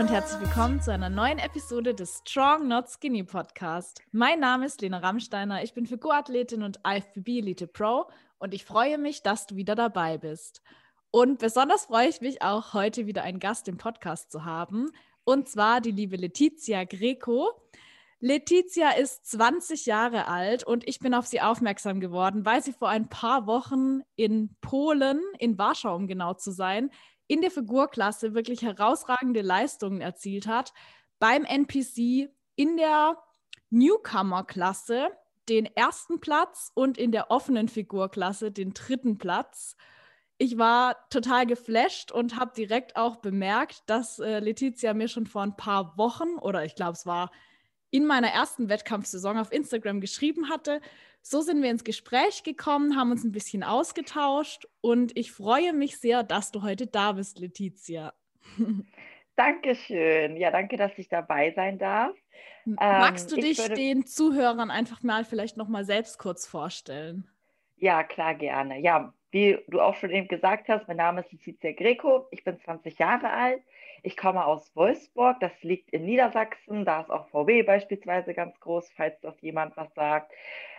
und herzlich willkommen zu einer neuen Episode des Strong Not Skinny Podcast. Mein Name ist Lena Rammsteiner, ich bin Figurathletin und IFBB Elite Pro und ich freue mich, dass du wieder dabei bist. Und besonders freue ich mich auch, heute wieder einen Gast im Podcast zu haben, und zwar die liebe Letizia Greco. Letizia ist 20 Jahre alt und ich bin auf sie aufmerksam geworden, weil sie vor ein paar Wochen in Polen, in Warschau, um genau zu sein, in der Figurklasse wirklich herausragende Leistungen erzielt hat. Beim NPC in der Newcomer-Klasse den ersten Platz und in der offenen Figurklasse den dritten Platz. Ich war total geflasht und habe direkt auch bemerkt, dass äh, Letizia mir schon vor ein paar Wochen oder ich glaube, es war in meiner ersten Wettkampfsaison auf Instagram geschrieben hatte. So sind wir ins Gespräch gekommen, haben uns ein bisschen ausgetauscht und ich freue mich sehr, dass du heute da bist, Letizia. Dankeschön. Ja, danke, dass ich dabei sein darf. Magst du ähm, dich würde... den Zuhörern einfach mal vielleicht noch mal selbst kurz vorstellen? Ja, klar, gerne. Ja, wie du auch schon eben gesagt hast, mein Name ist Letizia Greco, ich bin 20 Jahre alt, ich komme aus Wolfsburg, das liegt in Niedersachsen, da ist auch VW beispielsweise ganz groß, falls das jemand was sagt.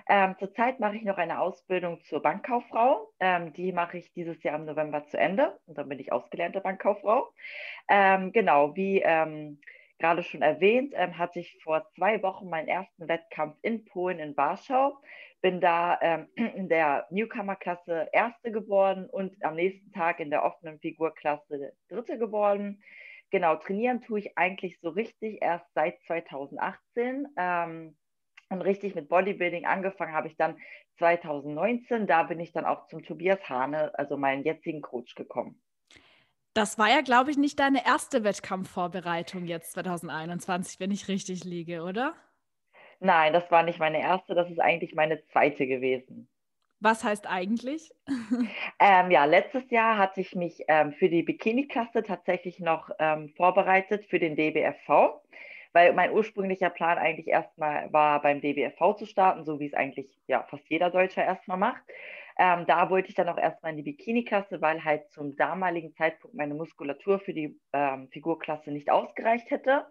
Ähm, zurzeit mache ich noch eine Ausbildung zur Bankkauffrau, ähm, die mache ich dieses Jahr im November zu Ende und dann bin ich ausgelernte Bankkauffrau. Ähm, genau, wie ähm, gerade schon erwähnt, ähm, hatte ich vor zwei Wochen meinen ersten Wettkampf in Polen, in Warschau bin da ähm, in der Newcomer-Klasse Erste geworden und am nächsten Tag in der offenen Figurklasse Dritte geworden. Genau, trainieren tue ich eigentlich so richtig erst seit 2018. Ähm, und richtig mit Bodybuilding angefangen habe ich dann 2019. Da bin ich dann auch zum Tobias Hane, also meinen jetzigen Coach, gekommen. Das war ja, glaube ich, nicht deine erste Wettkampfvorbereitung jetzt 2021, wenn ich richtig liege, oder? Nein, das war nicht meine erste, das ist eigentlich meine zweite gewesen. Was heißt eigentlich? ähm, ja, letztes Jahr hatte ich mich ähm, für die Bikini-Klasse tatsächlich noch ähm, vorbereitet für den DBFV, weil mein ursprünglicher Plan eigentlich erstmal war, beim DBFV zu starten, so wie es eigentlich ja fast jeder Deutscher erstmal macht. Ähm, da wollte ich dann auch erstmal in die Bikini-Klasse, weil halt zum damaligen Zeitpunkt meine Muskulatur für die ähm, Figurklasse nicht ausgereicht hätte.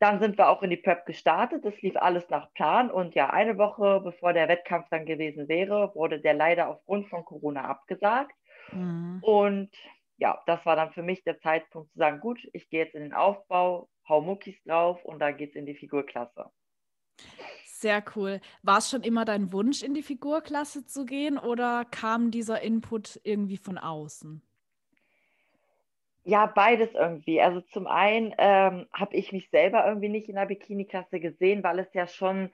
Dann sind wir auch in die Prep gestartet. Das lief alles nach Plan. Und ja, eine Woche bevor der Wettkampf dann gewesen wäre, wurde der leider aufgrund von Corona abgesagt. Mhm. Und ja, das war dann für mich der Zeitpunkt zu sagen, gut, ich gehe jetzt in den Aufbau, hau Muckis drauf und da geht es in die Figurklasse. Sehr cool. War es schon immer dein Wunsch, in die Figurklasse zu gehen oder kam dieser Input irgendwie von außen? Ja, beides irgendwie. Also zum einen ähm, habe ich mich selber irgendwie nicht in der Bikini-Klasse gesehen, weil es ja schon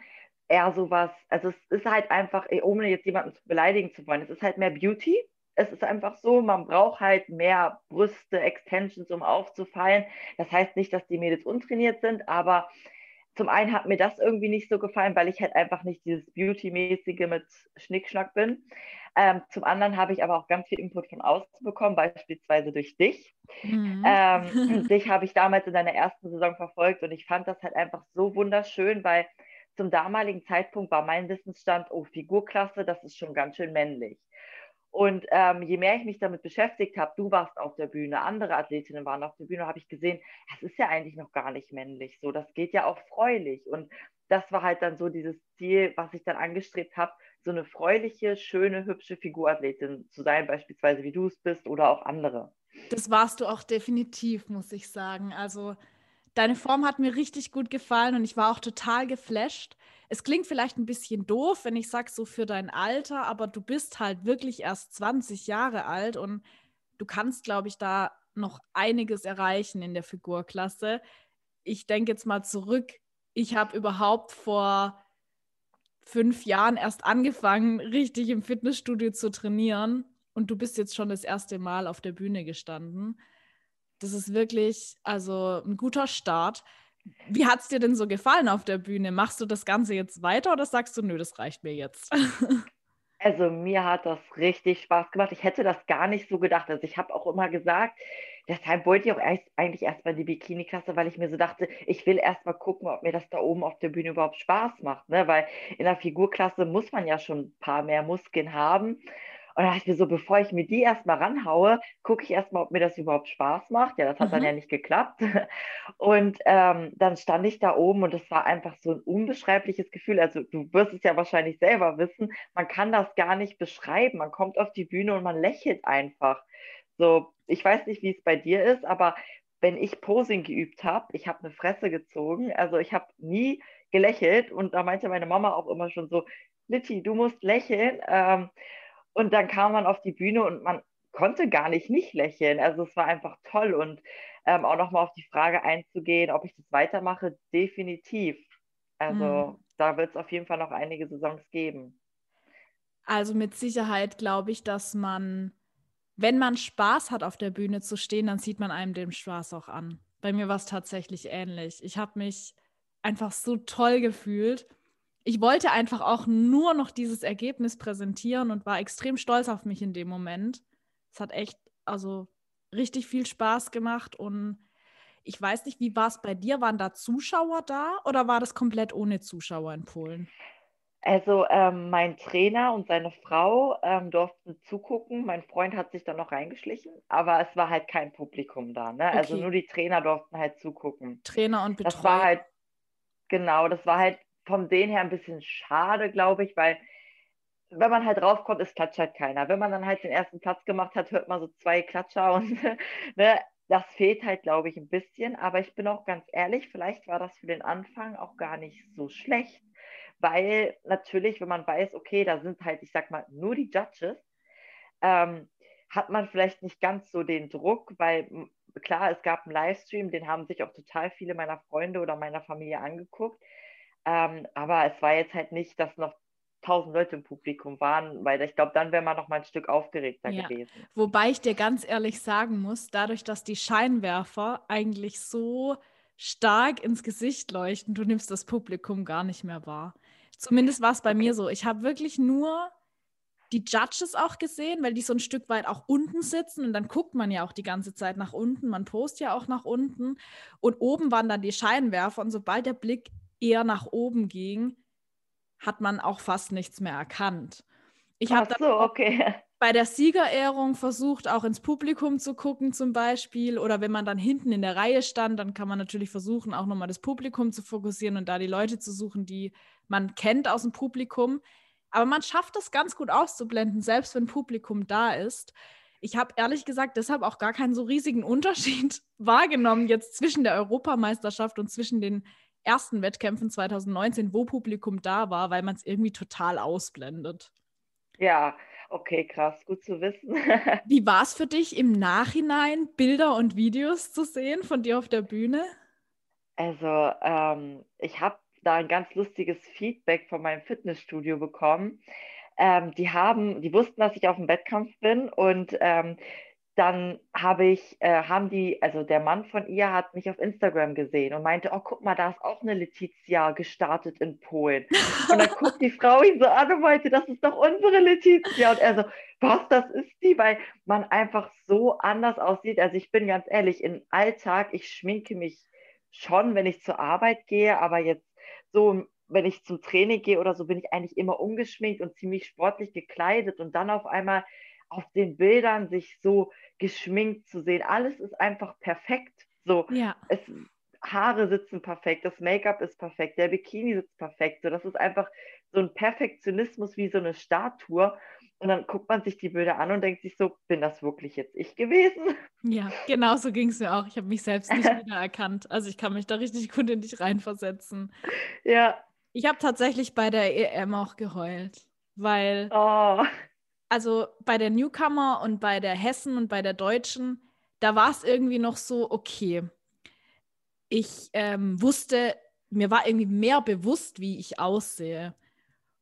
eher sowas, also es ist halt einfach, ohne jetzt jemanden zu beleidigen zu wollen, es ist halt mehr Beauty. Es ist einfach so, man braucht halt mehr Brüste, Extensions, um aufzufallen. Das heißt nicht, dass die Mädels untrainiert sind, aber zum einen hat mir das irgendwie nicht so gefallen, weil ich halt einfach nicht dieses Beauty-mäßige mit Schnickschnack bin. Ähm, zum anderen habe ich aber auch ganz viel Input von außen bekommen, beispielsweise durch dich. Mhm. Ähm, dich habe ich damals in deiner ersten Saison verfolgt und ich fand das halt einfach so wunderschön, weil zum damaligen Zeitpunkt war mein Wissensstand, oh, Figurklasse, das ist schon ganz schön männlich. Und ähm, je mehr ich mich damit beschäftigt habe, du warst auf der Bühne, andere Athletinnen waren auf der Bühne, habe ich gesehen, das ist ja eigentlich noch gar nicht männlich. So, das geht ja auch freulich. Und das war halt dann so dieses Ziel, was ich dann angestrebt habe, so eine freuliche, schöne, hübsche Figurathletin zu sein, beispielsweise wie du es bist oder auch andere. Das warst du auch definitiv, muss ich sagen. Also deine Form hat mir richtig gut gefallen und ich war auch total geflasht es klingt vielleicht ein bisschen doof, wenn ich sage, so für dein Alter, aber du bist halt wirklich erst 20 Jahre alt und du kannst, glaube ich, da noch einiges erreichen in der Figurklasse. Ich denke jetzt mal zurück. Ich habe überhaupt vor fünf Jahren erst angefangen, richtig im Fitnessstudio zu trainieren. Und du bist jetzt schon das erste Mal auf der Bühne gestanden. Das ist wirklich, also ein guter Start. Wie hat es dir denn so gefallen auf der Bühne? Machst du das Ganze jetzt weiter oder sagst du, nö, das reicht mir jetzt? Also mir hat das richtig Spaß gemacht. Ich hätte das gar nicht so gedacht. Also ich habe auch immer gesagt, deshalb wollte ich auch erst, eigentlich erstmal die Bikini-Klasse, weil ich mir so dachte, ich will erstmal gucken, ob mir das da oben auf der Bühne überhaupt Spaß macht. Ne? Weil in der Figurklasse muss man ja schon ein paar mehr Muskeln haben. Und da dachte ich mir so, bevor ich mir die erstmal ranhaue, gucke ich erstmal, ob mir das überhaupt Spaß macht. Ja, das hat mhm. dann ja nicht geklappt. Und ähm, dann stand ich da oben und es war einfach so ein unbeschreibliches Gefühl. Also du wirst es ja wahrscheinlich selber wissen, man kann das gar nicht beschreiben. Man kommt auf die Bühne und man lächelt einfach. So, ich weiß nicht, wie es bei dir ist, aber wenn ich Posing geübt habe, ich habe eine Fresse gezogen. Also ich habe nie gelächelt und da meinte meine Mama auch immer schon so, Litti, du musst lächeln. Ähm, und dann kam man auf die Bühne und man konnte gar nicht nicht lächeln. Also es war einfach toll und ähm, auch nochmal auf die Frage einzugehen, ob ich das weitermache, definitiv. Also mhm. da wird es auf jeden Fall noch einige Saisons geben. Also mit Sicherheit glaube ich, dass man wenn man Spaß hat, auf der Bühne zu stehen, dann sieht man einem den Spaß auch an. Bei mir war es tatsächlich ähnlich. Ich habe mich einfach so toll gefühlt. Ich wollte einfach auch nur noch dieses Ergebnis präsentieren und war extrem stolz auf mich in dem Moment. Es hat echt, also richtig viel Spaß gemacht und ich weiß nicht, wie war es bei dir? Waren da Zuschauer da oder war das komplett ohne Zuschauer in Polen? Also ähm, mein Trainer und seine Frau ähm, durften zugucken. Mein Freund hat sich dann noch reingeschlichen, aber es war halt kein Publikum da. Ne? Also okay. Also nur die Trainer durften halt zugucken. Trainer und Betreuer. Das war halt, genau, das war halt vom den her ein bisschen schade, glaube ich, weil wenn man halt raufkommt, es klatscht halt keiner. Wenn man dann halt den ersten Platz gemacht hat, hört man so zwei Klatscher und ne, das fehlt halt, glaube ich, ein bisschen. Aber ich bin auch ganz ehrlich, vielleicht war das für den Anfang auch gar nicht so schlecht weil natürlich, wenn man weiß, okay, da sind halt, ich sag mal, nur die Judges, ähm, hat man vielleicht nicht ganz so den Druck, weil klar, es gab einen Livestream, den haben sich auch total viele meiner Freunde oder meiner Familie angeguckt. Ähm, aber es war jetzt halt nicht, dass noch tausend Leute im Publikum waren, weil ich glaube, dann wäre man noch mal ein Stück aufgeregter ja. gewesen. Wobei ich dir ganz ehrlich sagen muss, dadurch, dass die Scheinwerfer eigentlich so stark ins Gesicht leuchten, du nimmst das Publikum gar nicht mehr wahr. Zumindest war es bei mir so. Ich habe wirklich nur die Judges auch gesehen, weil die so ein Stück weit auch unten sitzen und dann guckt man ja auch die ganze Zeit nach unten, man postet ja auch nach unten und oben waren dann die Scheinwerfer und sobald der Blick eher nach oben ging, hat man auch fast nichts mehr erkannt. Ich habe so, okay bei der Siegerehrung versucht, auch ins Publikum zu gucken, zum Beispiel. Oder wenn man dann hinten in der Reihe stand, dann kann man natürlich versuchen, auch nochmal das Publikum zu fokussieren und da die Leute zu suchen, die man kennt aus dem Publikum. Aber man schafft es ganz gut auszublenden, selbst wenn Publikum da ist. Ich habe ehrlich gesagt deshalb auch gar keinen so riesigen Unterschied wahrgenommen jetzt zwischen der Europameisterschaft und zwischen den ersten Wettkämpfen 2019, wo Publikum da war, weil man es irgendwie total ausblendet. Ja, Okay, krass, gut zu wissen. Wie war es für dich im Nachhinein, Bilder und Videos zu sehen von dir auf der Bühne? Also, ähm, ich habe da ein ganz lustiges Feedback von meinem Fitnessstudio bekommen. Ähm, die haben, die wussten, dass ich auf dem Wettkampf bin und ähm, dann habe ich, äh, haben die, also der Mann von ihr hat mich auf Instagram gesehen und meinte, oh, guck mal, da ist auch eine Letizia gestartet in Polen. Und dann guckt die Frau ihn so an und meinte, das ist doch unsere Letizia. Und er so, was, das ist die, weil man einfach so anders aussieht. Also ich bin ganz ehrlich, im Alltag, ich schminke mich schon, wenn ich zur Arbeit gehe, aber jetzt so, wenn ich zum Training gehe oder so, bin ich eigentlich immer ungeschminkt und ziemlich sportlich gekleidet und dann auf einmal auf den Bildern sich so geschminkt zu sehen. Alles ist einfach perfekt. So, ja. es, Haare sitzen perfekt, das Make-up ist perfekt, der Bikini sitzt perfekt. So, das ist einfach so ein Perfektionismus wie so eine Statue. Und dann guckt man sich die Bilder an und denkt sich so, bin das wirklich jetzt ich gewesen? Ja, genau so ging es mir auch. Ich habe mich selbst nicht wiedererkannt. Also ich kann mich da richtig gut in dich reinversetzen. Ja. Ich habe tatsächlich bei der EM auch geheult, weil oh also bei der Newcomer und bei der Hessen und bei der Deutschen, da war es irgendwie noch so, okay. Ich ähm, wusste, mir war irgendwie mehr bewusst, wie ich aussehe.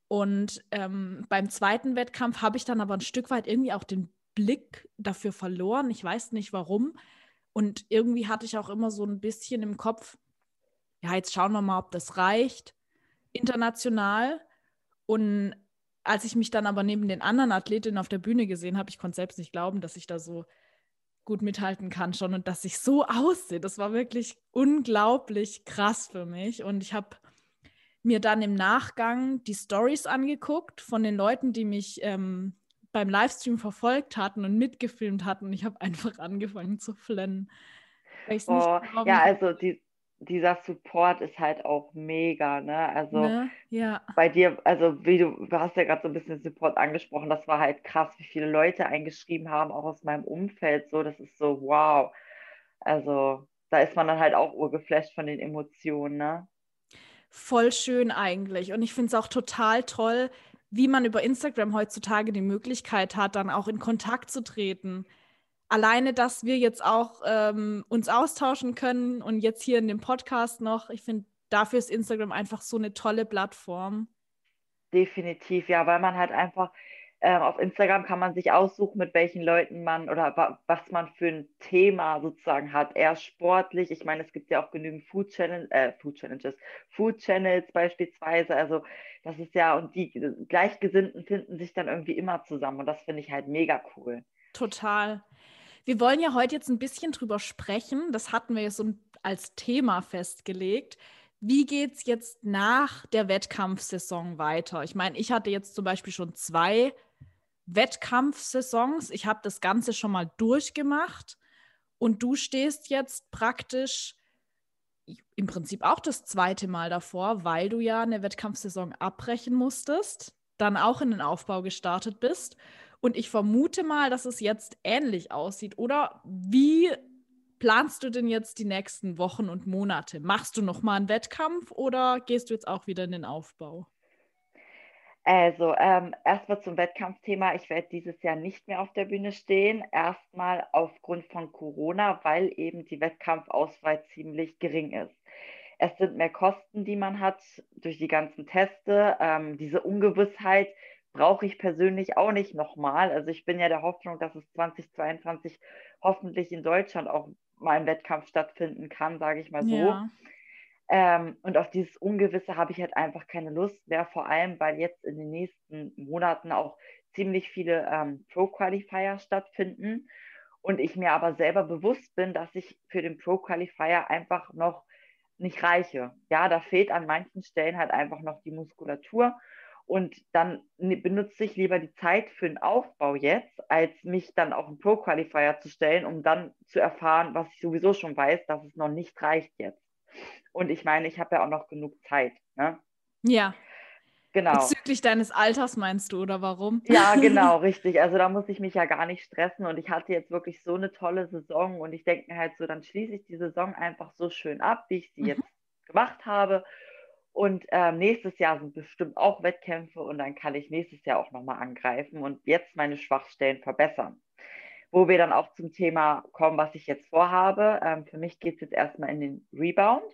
Und ähm, beim zweiten Wettkampf habe ich dann aber ein Stück weit irgendwie auch den Blick dafür verloren. Ich weiß nicht warum. Und irgendwie hatte ich auch immer so ein bisschen im Kopf, ja, jetzt schauen wir mal, ob das reicht. International. Und als ich mich dann aber neben den anderen Athletinnen auf der Bühne gesehen habe, ich konnte selbst nicht glauben, dass ich da so gut mithalten kann schon und dass ich so aussehe. Das war wirklich unglaublich krass für mich. Und ich habe mir dann im Nachgang die Stories angeguckt von den Leuten, die mich ähm, beim Livestream verfolgt hatten und mitgefilmt hatten. Und ich habe einfach angefangen zu flennen. Oh, ja, also die, dieser Support ist halt auch mega, ne? Also ne? ja. bei dir, also wie du, du hast ja gerade so ein bisschen Support angesprochen, das war halt krass, wie viele Leute eingeschrieben haben, auch aus meinem Umfeld, so, das ist so, wow. Also da ist man dann halt auch urgeflasht von den Emotionen, ne? Voll schön eigentlich. Und ich finde es auch total toll, wie man über Instagram heutzutage die Möglichkeit hat, dann auch in Kontakt zu treten alleine, dass wir jetzt auch ähm, uns austauschen können und jetzt hier in dem Podcast noch, ich finde, dafür ist Instagram einfach so eine tolle Plattform. Definitiv, ja, weil man halt einfach äh, auf Instagram kann man sich aussuchen, mit welchen Leuten man oder wa was man für ein Thema sozusagen hat. Eher sportlich. Ich meine, es gibt ja auch genügend Food, Channel, äh, Food Challenges, Food Channels beispielsweise. Also das ist ja, und die Gleichgesinnten finden sich dann irgendwie immer zusammen und das finde ich halt mega cool. Total. Wir wollen ja heute jetzt ein bisschen drüber sprechen. Das hatten wir ja so als Thema festgelegt. Wie geht es jetzt nach der Wettkampfsaison weiter? Ich meine, ich hatte jetzt zum Beispiel schon zwei Wettkampfsaisons. Ich habe das Ganze schon mal durchgemacht und du stehst jetzt praktisch im Prinzip auch das zweite Mal davor, weil du ja eine Wettkampfsaison abbrechen musstest, dann auch in den Aufbau gestartet bist und ich vermute mal, dass es jetzt ähnlich aussieht. Oder wie planst du denn jetzt die nächsten Wochen und Monate? Machst du noch mal einen Wettkampf oder gehst du jetzt auch wieder in den Aufbau? Also ähm, erstmal zum Wettkampfthema. Ich werde dieses Jahr nicht mehr auf der Bühne stehen. Erstmal aufgrund von Corona, weil eben die Wettkampfauswahl ziemlich gering ist. Es sind mehr Kosten, die man hat durch die ganzen Teste. Ähm, diese Ungewissheit, brauche ich persönlich auch nicht nochmal. Also ich bin ja der Hoffnung, dass es 2022 hoffentlich in Deutschland auch mal ein Wettkampf stattfinden kann, sage ich mal so. Ja. Ähm, und auf dieses Ungewisse habe ich halt einfach keine Lust mehr, vor allem weil jetzt in den nächsten Monaten auch ziemlich viele ähm, Pro-Qualifier stattfinden und ich mir aber selber bewusst bin, dass ich für den Pro-Qualifier einfach noch nicht reiche. Ja, da fehlt an manchen Stellen halt einfach noch die Muskulatur und dann benutze ich lieber die Zeit für den Aufbau jetzt, als mich dann auf einen Pro-Qualifier zu stellen, um dann zu erfahren, was ich sowieso schon weiß, dass es noch nicht reicht jetzt. Und ich meine, ich habe ja auch noch genug Zeit. Ne? Ja. Genau. Bezüglich deines Alters meinst du, oder warum? Ja, genau, richtig. Also da muss ich mich ja gar nicht stressen und ich hatte jetzt wirklich so eine tolle Saison und ich denke mir halt so, dann schließe ich die Saison einfach so schön ab, wie ich sie mhm. jetzt gemacht habe und ähm, nächstes Jahr sind bestimmt auch Wettkämpfe und dann kann ich nächstes Jahr auch nochmal angreifen und jetzt meine Schwachstellen verbessern. Wo wir dann auch zum Thema kommen, was ich jetzt vorhabe. Ähm, für mich geht es jetzt erstmal in den Rebound.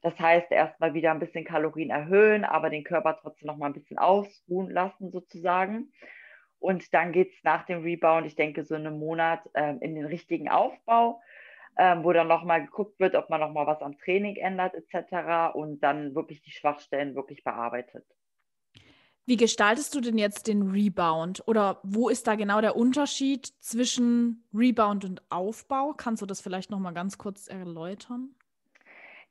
Das heißt, erstmal wieder ein bisschen Kalorien erhöhen, aber den Körper trotzdem nochmal ein bisschen ausruhen lassen sozusagen. Und dann geht es nach dem Rebound, ich denke so einen Monat, ähm, in den richtigen Aufbau ähm, wo dann nochmal geguckt wird, ob man nochmal was am Training ändert etc. und dann wirklich die Schwachstellen wirklich bearbeitet. Wie gestaltest du denn jetzt den Rebound? Oder wo ist da genau der Unterschied zwischen Rebound und Aufbau? Kannst du das vielleicht nochmal ganz kurz erläutern?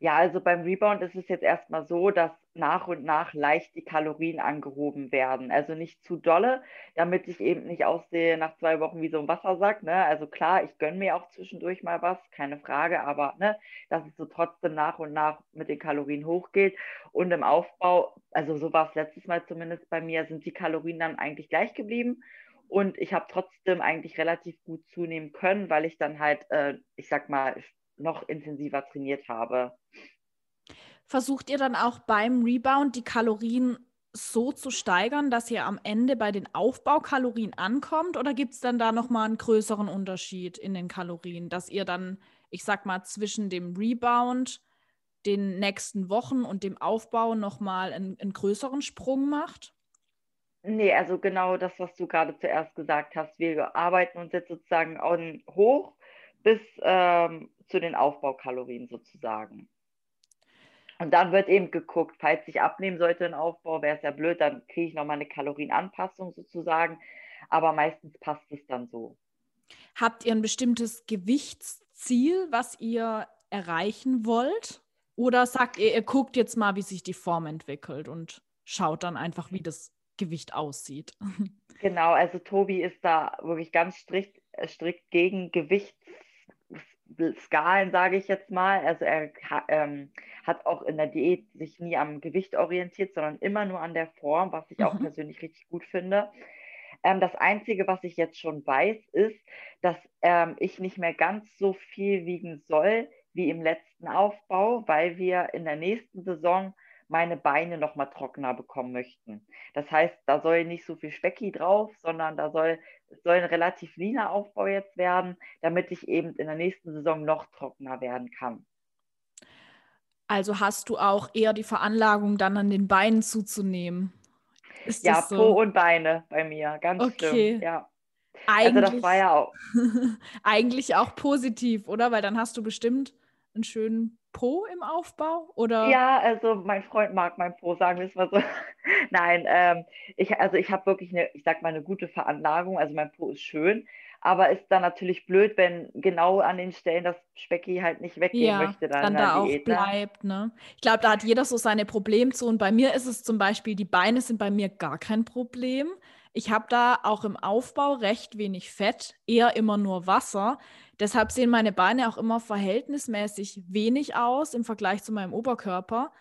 Ja, also beim Rebound ist es jetzt erstmal so, dass nach und nach leicht die Kalorien angehoben werden. Also nicht zu dolle, damit ich eben nicht aussehe nach zwei Wochen wie so ein Wassersack. Ne? Also klar, ich gönne mir auch zwischendurch mal was, keine Frage, aber ne, dass es so trotzdem nach und nach mit den Kalorien hochgeht. Und im Aufbau, also so war es letztes Mal zumindest bei mir, sind die Kalorien dann eigentlich gleich geblieben. Und ich habe trotzdem eigentlich relativ gut zunehmen können, weil ich dann halt, äh, ich sag mal, noch intensiver trainiert habe. Versucht ihr dann auch beim Rebound die Kalorien so zu steigern, dass ihr am Ende bei den Aufbaukalorien ankommt? Oder gibt es dann da nochmal einen größeren Unterschied in den Kalorien, dass ihr dann, ich sag mal, zwischen dem Rebound, den nächsten Wochen und dem Aufbau nochmal einen, einen größeren Sprung macht? Nee, also genau das, was du gerade zuerst gesagt hast. Wir arbeiten uns jetzt sozusagen hoch bis ähm, zu den Aufbaukalorien sozusagen. Und dann wird eben geguckt, falls ich abnehmen sollte im Aufbau, wäre es ja blöd, dann kriege ich nochmal eine Kalorienanpassung sozusagen. Aber meistens passt es dann so. Habt ihr ein bestimmtes Gewichtsziel, was ihr erreichen wollt? Oder sagt ihr, ihr guckt jetzt mal, wie sich die Form entwickelt und schaut dann einfach, wie das Gewicht aussieht? Genau, also Tobi ist da wirklich ganz strikt, äh, strikt gegen Gewichtsskalen, sage ich jetzt mal. Also er ähm, hat auch in der Diät sich nie am Gewicht orientiert, sondern immer nur an der Form, was ich mhm. auch persönlich richtig gut finde. Ähm, das Einzige, was ich jetzt schon weiß, ist, dass ähm, ich nicht mehr ganz so viel wiegen soll wie im letzten Aufbau, weil wir in der nächsten Saison meine Beine noch mal trockener bekommen möchten. Das heißt, da soll nicht so viel Specki drauf, sondern da soll, es soll ein relativ leaner Aufbau jetzt werden, damit ich eben in der nächsten Saison noch trockener werden kann. Also hast du auch eher die Veranlagung, dann an den Beinen zuzunehmen? Ist ja, so? Po und Beine bei mir, ganz okay. schlimm. Ja. Eigentlich, also das war ja auch. eigentlich auch positiv, oder? Weil dann hast du bestimmt einen schönen Po im Aufbau? Oder? Ja, also mein Freund mag mein Po, sagen wir es mal so. Nein, ähm, ich, also ich habe wirklich eine, ich sag mal, eine gute Veranlagung. Also mein Po ist schön, aber ist dann natürlich blöd, wenn genau an den Stellen das Specki halt nicht weggehen ja, möchte. Dann, dann da auch Diät, ne? bleibt. Ne? Ich glaube, da hat jeder so seine Problemzonen. Bei mir ist es zum Beispiel, die Beine sind bei mir gar kein Problem. Ich habe da auch im Aufbau recht wenig Fett, eher immer nur Wasser. Deshalb sehen meine Beine auch immer verhältnismäßig wenig aus im Vergleich zu meinem Oberkörper.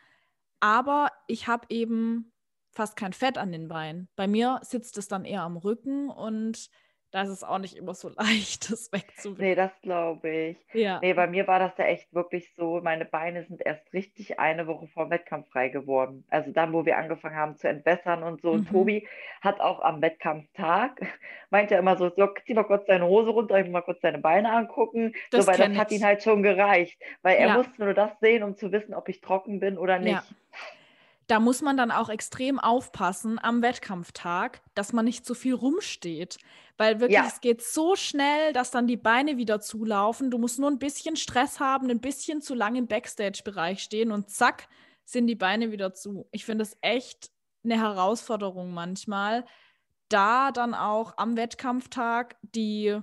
Aber ich habe eben fast kein Fett an den Beinen. Bei mir sitzt es dann eher am Rücken und da ist es auch nicht immer so leicht, das wegzubekommen. Nee, das glaube ich. Ja. Nee, bei mir war das ja echt wirklich so, meine Beine sind erst richtig eine Woche vor dem Wettkampf frei geworden. Also dann, wo wir angefangen haben zu entwässern und so. Mhm. Und Tobi hat auch am Wettkampftag, meint ja immer so, so, zieh mal kurz deine Hose runter, ich will mal kurz deine Beine angucken. Das so, weil das hat ihn halt schon gereicht. Weil er ja. musste nur das sehen, um zu wissen, ob ich trocken bin oder nicht. Ja da muss man dann auch extrem aufpassen am Wettkampftag, dass man nicht zu viel rumsteht. Weil wirklich, ja. es geht so schnell, dass dann die Beine wieder zulaufen. Du musst nur ein bisschen Stress haben, ein bisschen zu lang im Backstage-Bereich stehen und zack, sind die Beine wieder zu. Ich finde es echt eine Herausforderung manchmal, da dann auch am Wettkampftag die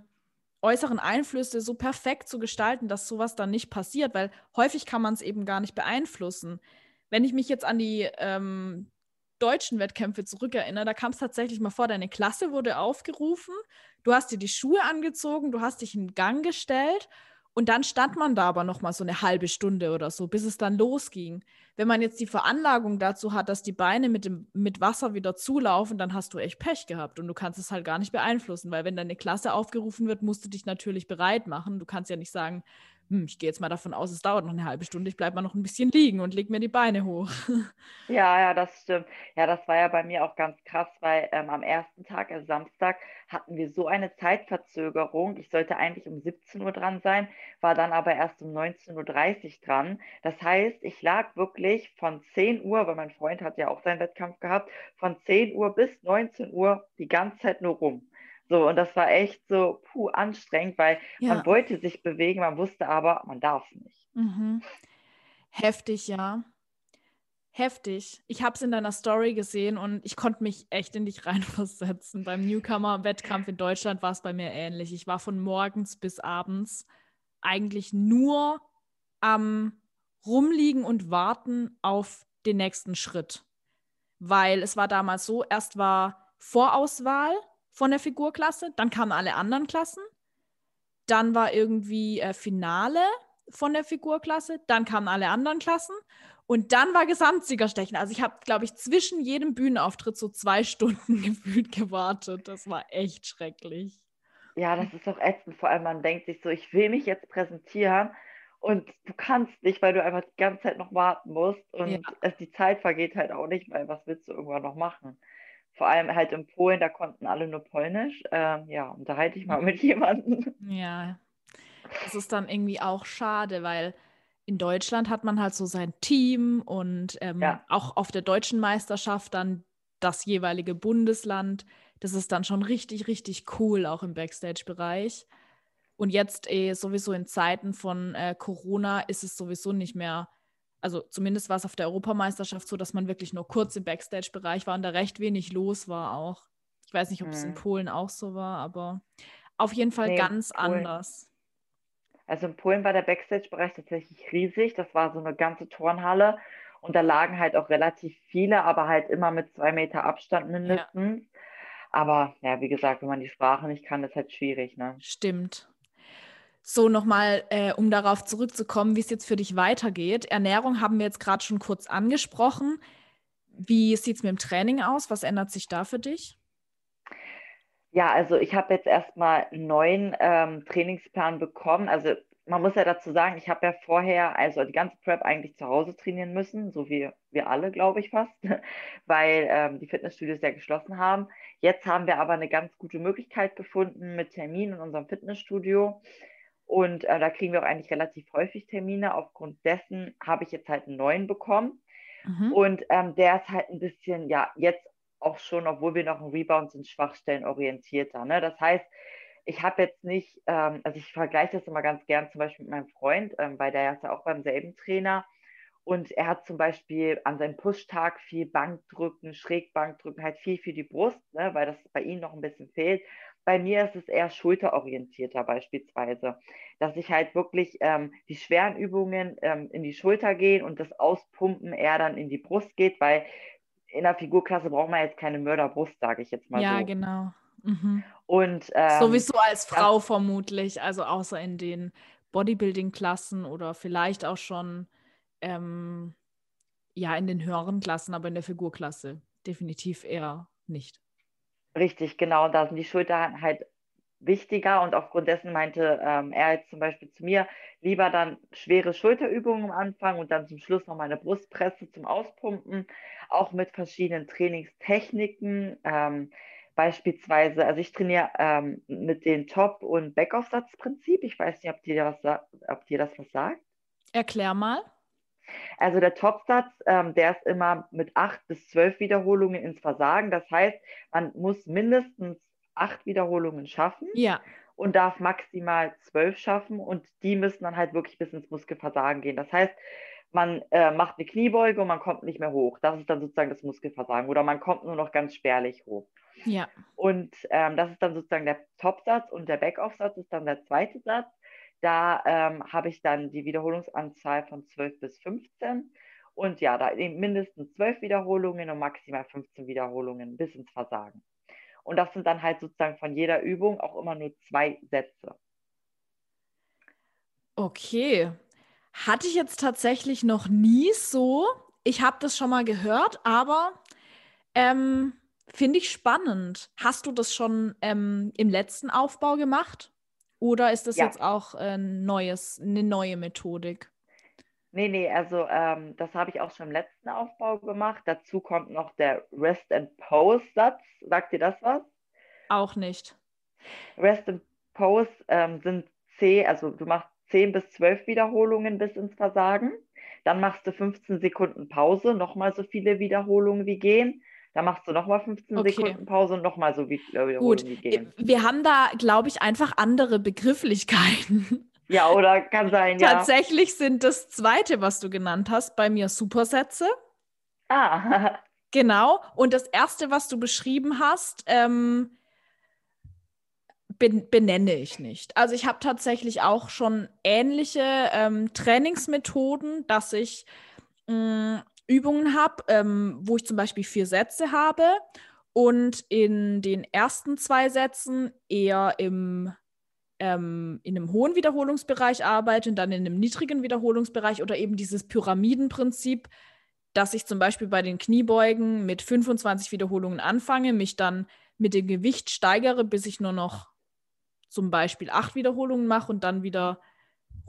äußeren Einflüsse so perfekt zu gestalten, dass sowas dann nicht passiert, weil häufig kann man es eben gar nicht beeinflussen wenn ich mich jetzt an die ähm, deutschen Wettkämpfe zurückerinnere, da kam es tatsächlich mal vor, deine Klasse wurde aufgerufen, du hast dir die Schuhe angezogen, du hast dich in Gang gestellt und dann stand man da aber noch mal so eine halbe Stunde oder so, bis es dann losging. Wenn man jetzt die Veranlagung dazu hat, dass die Beine mit, dem, mit Wasser wieder zulaufen, dann hast du echt Pech gehabt und du kannst es halt gar nicht beeinflussen, weil wenn deine Klasse aufgerufen wird, musst du dich natürlich bereit machen. Du kannst ja nicht sagen, hm, ich gehe jetzt mal davon aus, es dauert noch eine halbe Stunde, ich bleibe mal noch ein bisschen liegen und lege mir die Beine hoch. Ja, ja, das stimmt. Ja, das war ja bei mir auch ganz krass, weil ähm, am ersten Tag, also Samstag, hatten wir so eine Zeitverzögerung. Ich sollte eigentlich um 17 Uhr dran sein, war dann aber erst um 19.30 Uhr dran. Das heißt, ich lag wirklich von 10 Uhr, weil mein Freund hat ja auch seinen Wettkampf gehabt, von 10 Uhr bis 19 Uhr die ganze Zeit nur rum. So, und das war echt so puh, anstrengend, weil ja. man wollte sich bewegen, man wusste aber, man darf nicht. Mhm. Heftig, ja. Heftig. Ich habe es in deiner Story gesehen und ich konnte mich echt in dich reinversetzen. Beim Newcomer-Wettkampf in Deutschland war es bei mir ähnlich. Ich war von morgens bis abends eigentlich nur am Rumliegen und Warten auf den nächsten Schritt. Weil es war damals so, erst war Vorauswahl von der Figurklasse, dann kamen alle anderen Klassen, dann war irgendwie äh, Finale von der Figurklasse, dann kamen alle anderen Klassen und dann war Gesamtsiegerstechen. Also ich habe, glaube ich, zwischen jedem Bühnenauftritt so zwei Stunden gefühlt gewartet. Das war echt schrecklich. Ja, das ist doch ätzend. Vor allem, man denkt sich so, ich will mich jetzt präsentieren und du kannst nicht, weil du einfach die ganze Zeit noch warten musst und ja. es, die Zeit vergeht halt auch nicht, weil was willst du irgendwann noch machen? Vor allem halt in Polen, da konnten alle nur Polnisch. Ähm, ja, unterhalte ich mal mit jemandem. Ja, das ist dann irgendwie auch schade, weil in Deutschland hat man halt so sein Team und ähm, ja. auch auf der deutschen Meisterschaft dann das jeweilige Bundesland. Das ist dann schon richtig, richtig cool, auch im Backstage-Bereich. Und jetzt eh sowieso in Zeiten von äh, Corona ist es sowieso nicht mehr also zumindest war es auf der Europameisterschaft so, dass man wirklich nur kurz im Backstage-Bereich war und da recht wenig los war auch. Ich weiß nicht, ob es in mhm. Polen auch so war, aber auf jeden Fall nee, ganz anders. Also in Polen war der Backstage-Bereich tatsächlich riesig. Das war so eine ganze Turnhalle und da lagen halt auch relativ viele, aber halt immer mit zwei Meter Abstand mindestens. Ja. Aber ja, wie gesagt, wenn man die Sprache nicht kann, ist halt schwierig. Ne? Stimmt. So, nochmal, äh, um darauf zurückzukommen, wie es jetzt für dich weitergeht. Ernährung haben wir jetzt gerade schon kurz angesprochen. Wie sieht es mit dem Training aus? Was ändert sich da für dich? Ja, also ich habe jetzt erstmal einen neuen ähm, Trainingsplan bekommen. Also man muss ja dazu sagen, ich habe ja vorher, also die ganze Prep eigentlich zu Hause trainieren müssen, so wie wir alle, glaube ich fast, weil ähm, die Fitnessstudios ja geschlossen haben. Jetzt haben wir aber eine ganz gute Möglichkeit gefunden mit Terminen in unserem Fitnessstudio. Und äh, da kriegen wir auch eigentlich relativ häufig Termine. Aufgrund dessen habe ich jetzt halt einen neuen bekommen. Mhm. Und ähm, der ist halt ein bisschen, ja, jetzt auch schon, obwohl wir noch ein Rebound sind, Schwachstellen orientierter. Ne? Das heißt, ich habe jetzt nicht, ähm, also ich vergleiche das immer ganz gern zum Beispiel mit meinem Freund, ähm, weil der ist ja auch beim selben Trainer. Und er hat zum Beispiel an seinem Pushtag viel Bankdrücken, Schrägbankdrücken, halt viel für die Brust, ne, weil das bei ihm noch ein bisschen fehlt. Bei mir ist es eher schulterorientierter beispielsweise, dass ich halt wirklich ähm, die schweren Übungen ähm, in die Schulter gehen und das Auspumpen eher dann in die Brust geht, weil in der Figurklasse braucht man jetzt keine Mörderbrust, sage ich jetzt mal ja, so. Ja, genau. Mhm. Und, ähm, Sowieso als Frau das, vermutlich, also außer in den Bodybuilding-Klassen oder vielleicht auch schon ähm, ja in den höheren Klassen, aber in der Figurklasse definitiv eher nicht. Richtig, genau. Da sind die Schultern halt wichtiger und aufgrund dessen meinte ähm, er jetzt zum Beispiel zu mir, lieber dann schwere Schulterübungen am Anfang und dann zum Schluss noch mal eine Brustpresse zum Auspumpen, auch mit verschiedenen Trainingstechniken. Ähm, beispielsweise, also ich trainiere ähm, mit dem Top- und Backaufsatzprinzip. Ich weiß nicht, ob dir, was, ob dir das was sagt. Erklär mal. Also der Topsatz, ähm, der ist immer mit acht bis zwölf Wiederholungen ins Versagen. Das heißt, man muss mindestens acht Wiederholungen schaffen ja. und darf maximal zwölf schaffen und die müssen dann halt wirklich bis ins Muskelversagen gehen. Das heißt, man äh, macht eine Kniebeuge und man kommt nicht mehr hoch. Das ist dann sozusagen das Muskelversagen. Oder man kommt nur noch ganz spärlich hoch. Ja. Und ähm, das ist dann sozusagen der Topsatz und der Backoff-Satz ist dann der zweite Satz. Da ähm, habe ich dann die Wiederholungsanzahl von 12 bis 15. Und ja, da eben mindestens 12 Wiederholungen und maximal 15 Wiederholungen bis ins Versagen. Und das sind dann halt sozusagen von jeder Übung auch immer nur zwei Sätze. Okay. Hatte ich jetzt tatsächlich noch nie so. Ich habe das schon mal gehört, aber ähm, finde ich spannend. Hast du das schon ähm, im letzten Aufbau gemacht? Oder ist das ja. jetzt auch ein neues, eine neue Methodik? Nee, nee, also ähm, das habe ich auch schon im letzten Aufbau gemacht. Dazu kommt noch der Rest and Pose Satz. Sagt dir das was? Auch nicht. Rest and Pose ähm, sind zehn, also du machst 10 bis 12 Wiederholungen bis ins Versagen. Dann machst du 15 Sekunden Pause, nochmal so viele Wiederholungen wie gehen. Dann machst du nochmal 15 okay. Sekunden Pause und nochmal so wie Gut. wie gehen. Wir haben da, glaube ich, einfach andere Begrifflichkeiten. Ja, oder kann sein, ja. Tatsächlich sind das zweite, was du genannt hast, bei mir Supersätze. Ah. Genau. Und das erste, was du beschrieben hast, ähm, benenne ich nicht. Also ich habe tatsächlich auch schon ähnliche ähm, Trainingsmethoden, dass ich mh, mm, Übungen habe, ähm, wo ich zum Beispiel vier Sätze habe und in den ersten zwei Sätzen eher im, ähm, in einem hohen Wiederholungsbereich arbeite und dann in einem niedrigen Wiederholungsbereich oder eben dieses Pyramidenprinzip, dass ich zum Beispiel bei den Kniebeugen mit 25 Wiederholungen anfange, mich dann mit dem Gewicht steigere, bis ich nur noch zum Beispiel acht Wiederholungen mache und dann wieder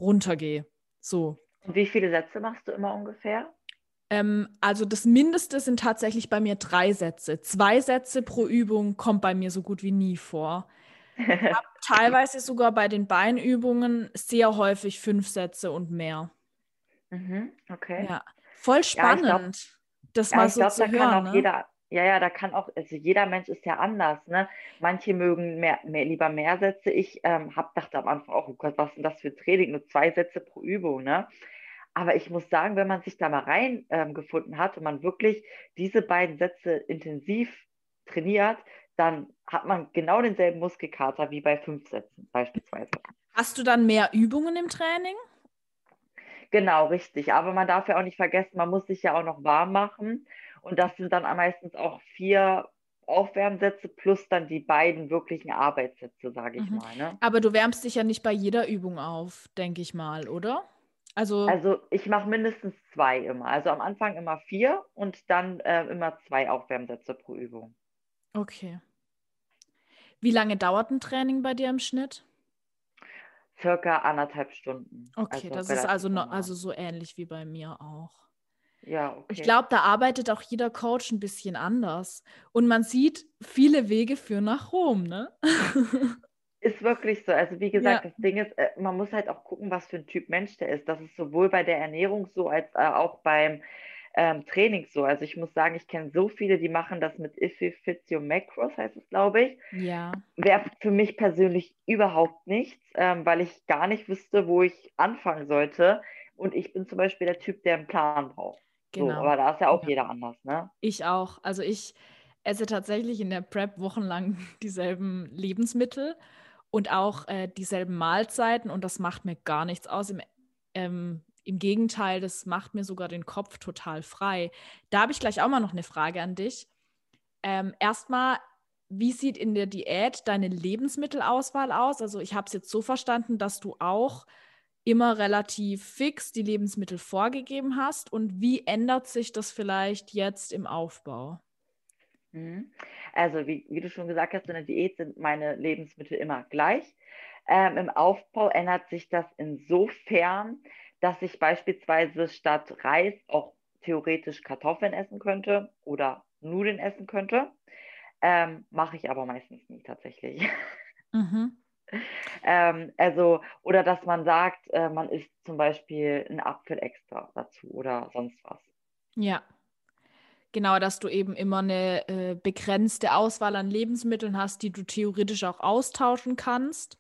runtergehe. So. Und wie viele Sätze machst du immer ungefähr? Ähm, also das Mindeste sind tatsächlich bei mir drei Sätze. Zwei Sätze pro Übung kommt bei mir so gut wie nie vor. Ich habe teilweise sogar bei den Beinübungen sehr häufig fünf Sätze und mehr. Mhm, okay. Ja, voll spannend, ja, glaub, das ja, mal so glaub, zu hören. Ne? Jeder, ja, ja, da kann auch, also jeder Mensch ist ja anders, ne? Manche mögen mehr, mehr lieber mehr Sätze. Ich ähm, habe dachte am Anfang auch, oh Gott, was ist denn das für Training? Nur zwei Sätze pro Übung, ne? Aber ich muss sagen, wenn man sich da mal reingefunden ähm, hat und man wirklich diese beiden Sätze intensiv trainiert, dann hat man genau denselben Muskelkater wie bei fünf Sätzen beispielsweise. Hast du dann mehr Übungen im Training? Genau, richtig. Aber man darf ja auch nicht vergessen, man muss sich ja auch noch warm machen. Und das sind dann meistens auch vier Aufwärmsätze plus dann die beiden wirklichen Arbeitssätze, sage ich Mhm. mal. Ne? Aber du wärmst dich ja nicht bei jeder Übung auf, denke ich mal, oder? Also, Also ich mache mindestens zwei immer. Also am Anfang immer vier und dann äh, immer zwei Aufwärmsätze pro Übung. okay. Wie lange dauert ein Training bei dir im Schnitt? Circa anderthalb Stunden. Okay, Also das ist also, no, normal. also so ähnlich wie bei mir auch. Ja, Ich okay. glaube, da arbeitet auch jeder Coach ein bisschen anders. Und man sieht, viele Wege führen nach Rom, ne? Ist wirklich so. Also wie gesagt, Ja. das Ding ist, äh, man muss halt auch gucken, was für ein Typ Mensch der ist. Das ist sowohl bei der Ernährung so als äh, auch beim ähm, Training so. Also ich muss sagen, ich kenne so viele, die machen das mit If You Fit Your Macros, heißt es, glaube ich. Ja. Wäre für mich persönlich überhaupt nichts, ähm, weil ich gar nicht wüsste, wo ich anfangen sollte. Und ich bin zum Beispiel der Typ, der einen Plan braucht. So, Genau. aber da ist ja auch Ja. jeder anders, ne? Ich auch. Also ich esse tatsächlich in der Prep wochenlang dieselben Lebensmittel und auch äh, dieselben Mahlzeiten und das macht mir gar nichts aus. Im, ähm, Im Gegenteil, das macht mir sogar den Kopf total frei. Da habe ich gleich auch mal noch eine Frage an dich. Ähm, erstmal, wie sieht in der Diät deine Lebensmittelauswahl aus? Also ich habe es jetzt so verstanden, dass du auch immer relativ fix die Lebensmittel vorgegeben hast und wie ändert sich das vielleicht jetzt im Aufbau? Mhm. Also, wie, wie du schon gesagt hast, in der Diät sind meine Lebensmittel immer gleich. Ähm, Im Aufbau ändert sich das insofern, dass ich beispielsweise statt Reis auch theoretisch Kartoffeln essen könnte oder Nudeln essen könnte. Ähm, mache ich aber meistens nie tatsächlich. Mhm. Ähm, also, oder dass man sagt, äh, man isst zum Beispiel einen Apfel extra dazu oder sonst was. Ja, genau, dass du eben immer eine äh, begrenzte Auswahl an Lebensmitteln hast, die du theoretisch auch austauschen kannst.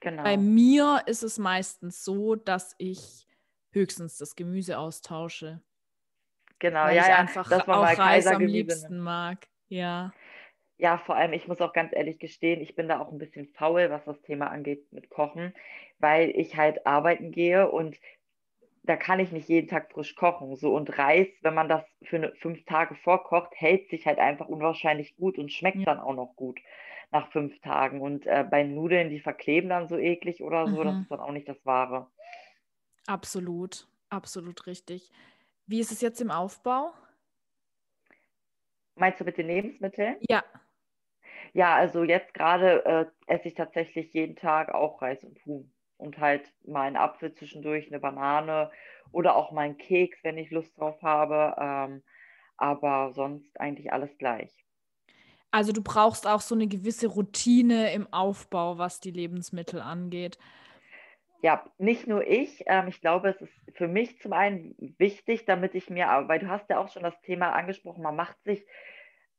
Genau. Bei mir ist es meistens so, dass ich höchstens das Gemüse austausche, Genau, weil ja, ich ja, einfach dass man auch mal Reis am liebsten mag. Ja. Ja, vor allem, ich muss auch ganz ehrlich gestehen, ich bin da auch ein bisschen faul, was das Thema angeht mit Kochen, weil ich halt arbeiten gehe und da kann ich nicht jeden Tag frisch kochen. So und Reis, wenn man das für eine, fünf Tage vorkocht, hält sich halt einfach unwahrscheinlich gut und schmeckt Ja. dann auch noch gut nach fünf Tagen. Und äh, bei Nudeln, die verkleben dann so eklig oder so, das Mhm. ist dann auch nicht das Wahre. Absolut, absolut richtig. Wie ist es jetzt im Aufbau? Meinst du mit den Lebensmitteln? Ja, Ja, also jetzt gerade äh, esse ich tatsächlich jeden Tag auch Reis und Huhn. Und halt mal einen Apfel zwischendurch, eine Banane oder auch mal einen Keks, wenn ich Lust drauf habe. Ähm, aber sonst eigentlich alles gleich. also du brauchst auch so eine gewisse Routine im Aufbau, was die Lebensmittel angeht. Ja, nicht nur ich. Ähm, ich glaube, es ist für mich zum einen wichtig, damit ich mir, weil du hast ja auch schon das Thema angesprochen, man macht sich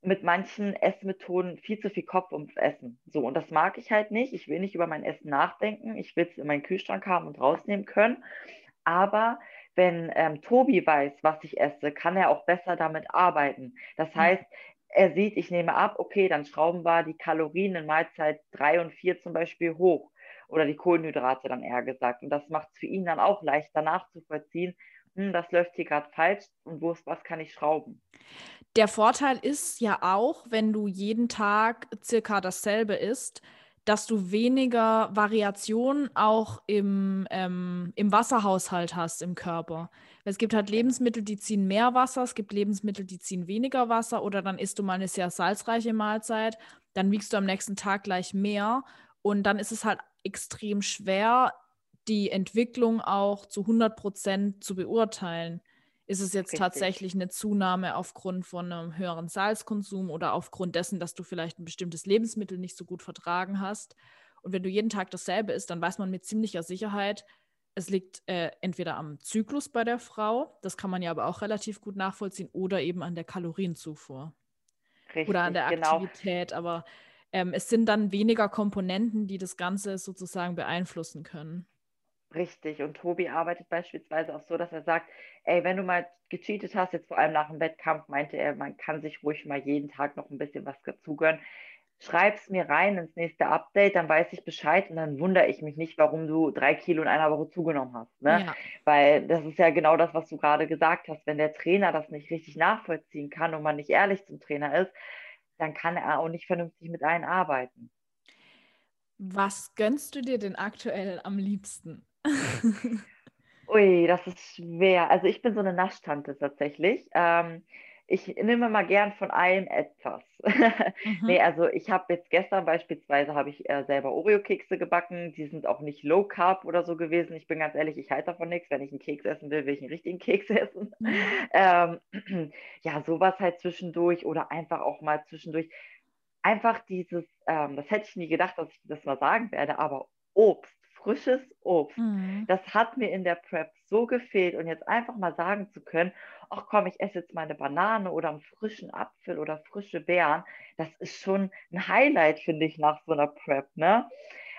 mit manchen Essmethoden viel zu viel Kopf ums Essen. So, und das mag ich halt nicht. Ich will nicht über mein Essen nachdenken. Ich will es in meinen Kühlschrank haben und rausnehmen können. Aber wenn ähm, Tobi weiß, was ich esse, kann er auch besser damit arbeiten. Das Ja. heißt, er sieht, ich nehme ab, okay, dann schrauben wir die Kalorien in Mahlzeit 3 und 4 zum Beispiel hoch. Oder die Kohlenhydrate dann eher gesagt. Und das macht es für ihn dann auch leichter nachzuvollziehen, hm, das läuft hier gerade falsch und wo ist was kann ich schrauben. Der Vorteil ist ja auch, wenn du jeden Tag circa dasselbe isst, dass du weniger Variation auch im, ähm, im Wasserhaushalt hast im Körper. Es gibt halt Lebensmittel, die ziehen mehr Wasser, es gibt Lebensmittel, die ziehen weniger Wasser oder dann isst du mal eine sehr salzreiche Mahlzeit, dann wiegst du am nächsten Tag gleich mehr und dann ist es halt extrem schwer, die Entwicklung auch zu 100 Prozent zu beurteilen. Ist es jetzt Richtig. tatsächlich eine Zunahme aufgrund von einem höheren Salzkonsum oder aufgrund dessen, dass du vielleicht ein bestimmtes Lebensmittel nicht so gut vertragen hast? Und wenn du jeden Tag dasselbe isst, dann weiß man mit ziemlicher Sicherheit, es liegt äh, entweder am Zyklus bei der Frau, das kann man ja aber auch relativ gut nachvollziehen, oder eben an der Kalorienzufuhr Richtig, oder an der genau. Aktivität. Aber ähm, es sind dann weniger Komponenten, die das Ganze sozusagen beeinflussen können. Richtig. Und Tobi arbeitet beispielsweise auch so, dass er sagt, ey, wenn du mal gecheatet hast, jetzt vor allem nach dem Wettkampf, meinte er, man kann sich ruhig mal jeden Tag noch ein bisschen was dazu gönnen. Schreib's mir rein ins nächste Update, dann weiß ich Bescheid und dann wundere ich mich nicht, warum du drei Kilo in einer Woche zugenommen hast. Ne? Ja, Weil das ist ja genau das, was du gerade gesagt hast. Wenn der Trainer das nicht richtig nachvollziehen kann und man nicht ehrlich zum Trainer ist, dann kann er auch nicht vernünftig mit allen arbeiten. Was gönnst du dir denn aktuell am liebsten? Ui, das ist schwer. Also ich bin so eine Naschtante tatsächlich. Ähm, ich nehme mal gern von allem etwas. Mhm. nee, also ich habe jetzt gestern beispielsweise habe ich äh, selber Oreo-Kekse gebacken. Die sind auch nicht Low Carb oder so gewesen. Ich bin ganz ehrlich, ich halte davon nichts. Wenn ich einen Keks essen will, will ich einen richtigen Keks essen. Mhm. Ähm, ja, sowas halt zwischendurch oder einfach auch mal zwischendurch. Einfach dieses, ähm, das hätte ich nie gedacht, dass ich das mal sagen werde, aber Obst frisches Obst. Mhm. Das hat mir in der Prep so gefehlt und jetzt einfach mal sagen zu können, ach komm, ich esse jetzt mal eine Banane oder einen frischen Apfel oder frische Beeren, das ist schon ein Highlight, finde ich, nach so einer Prep, ne?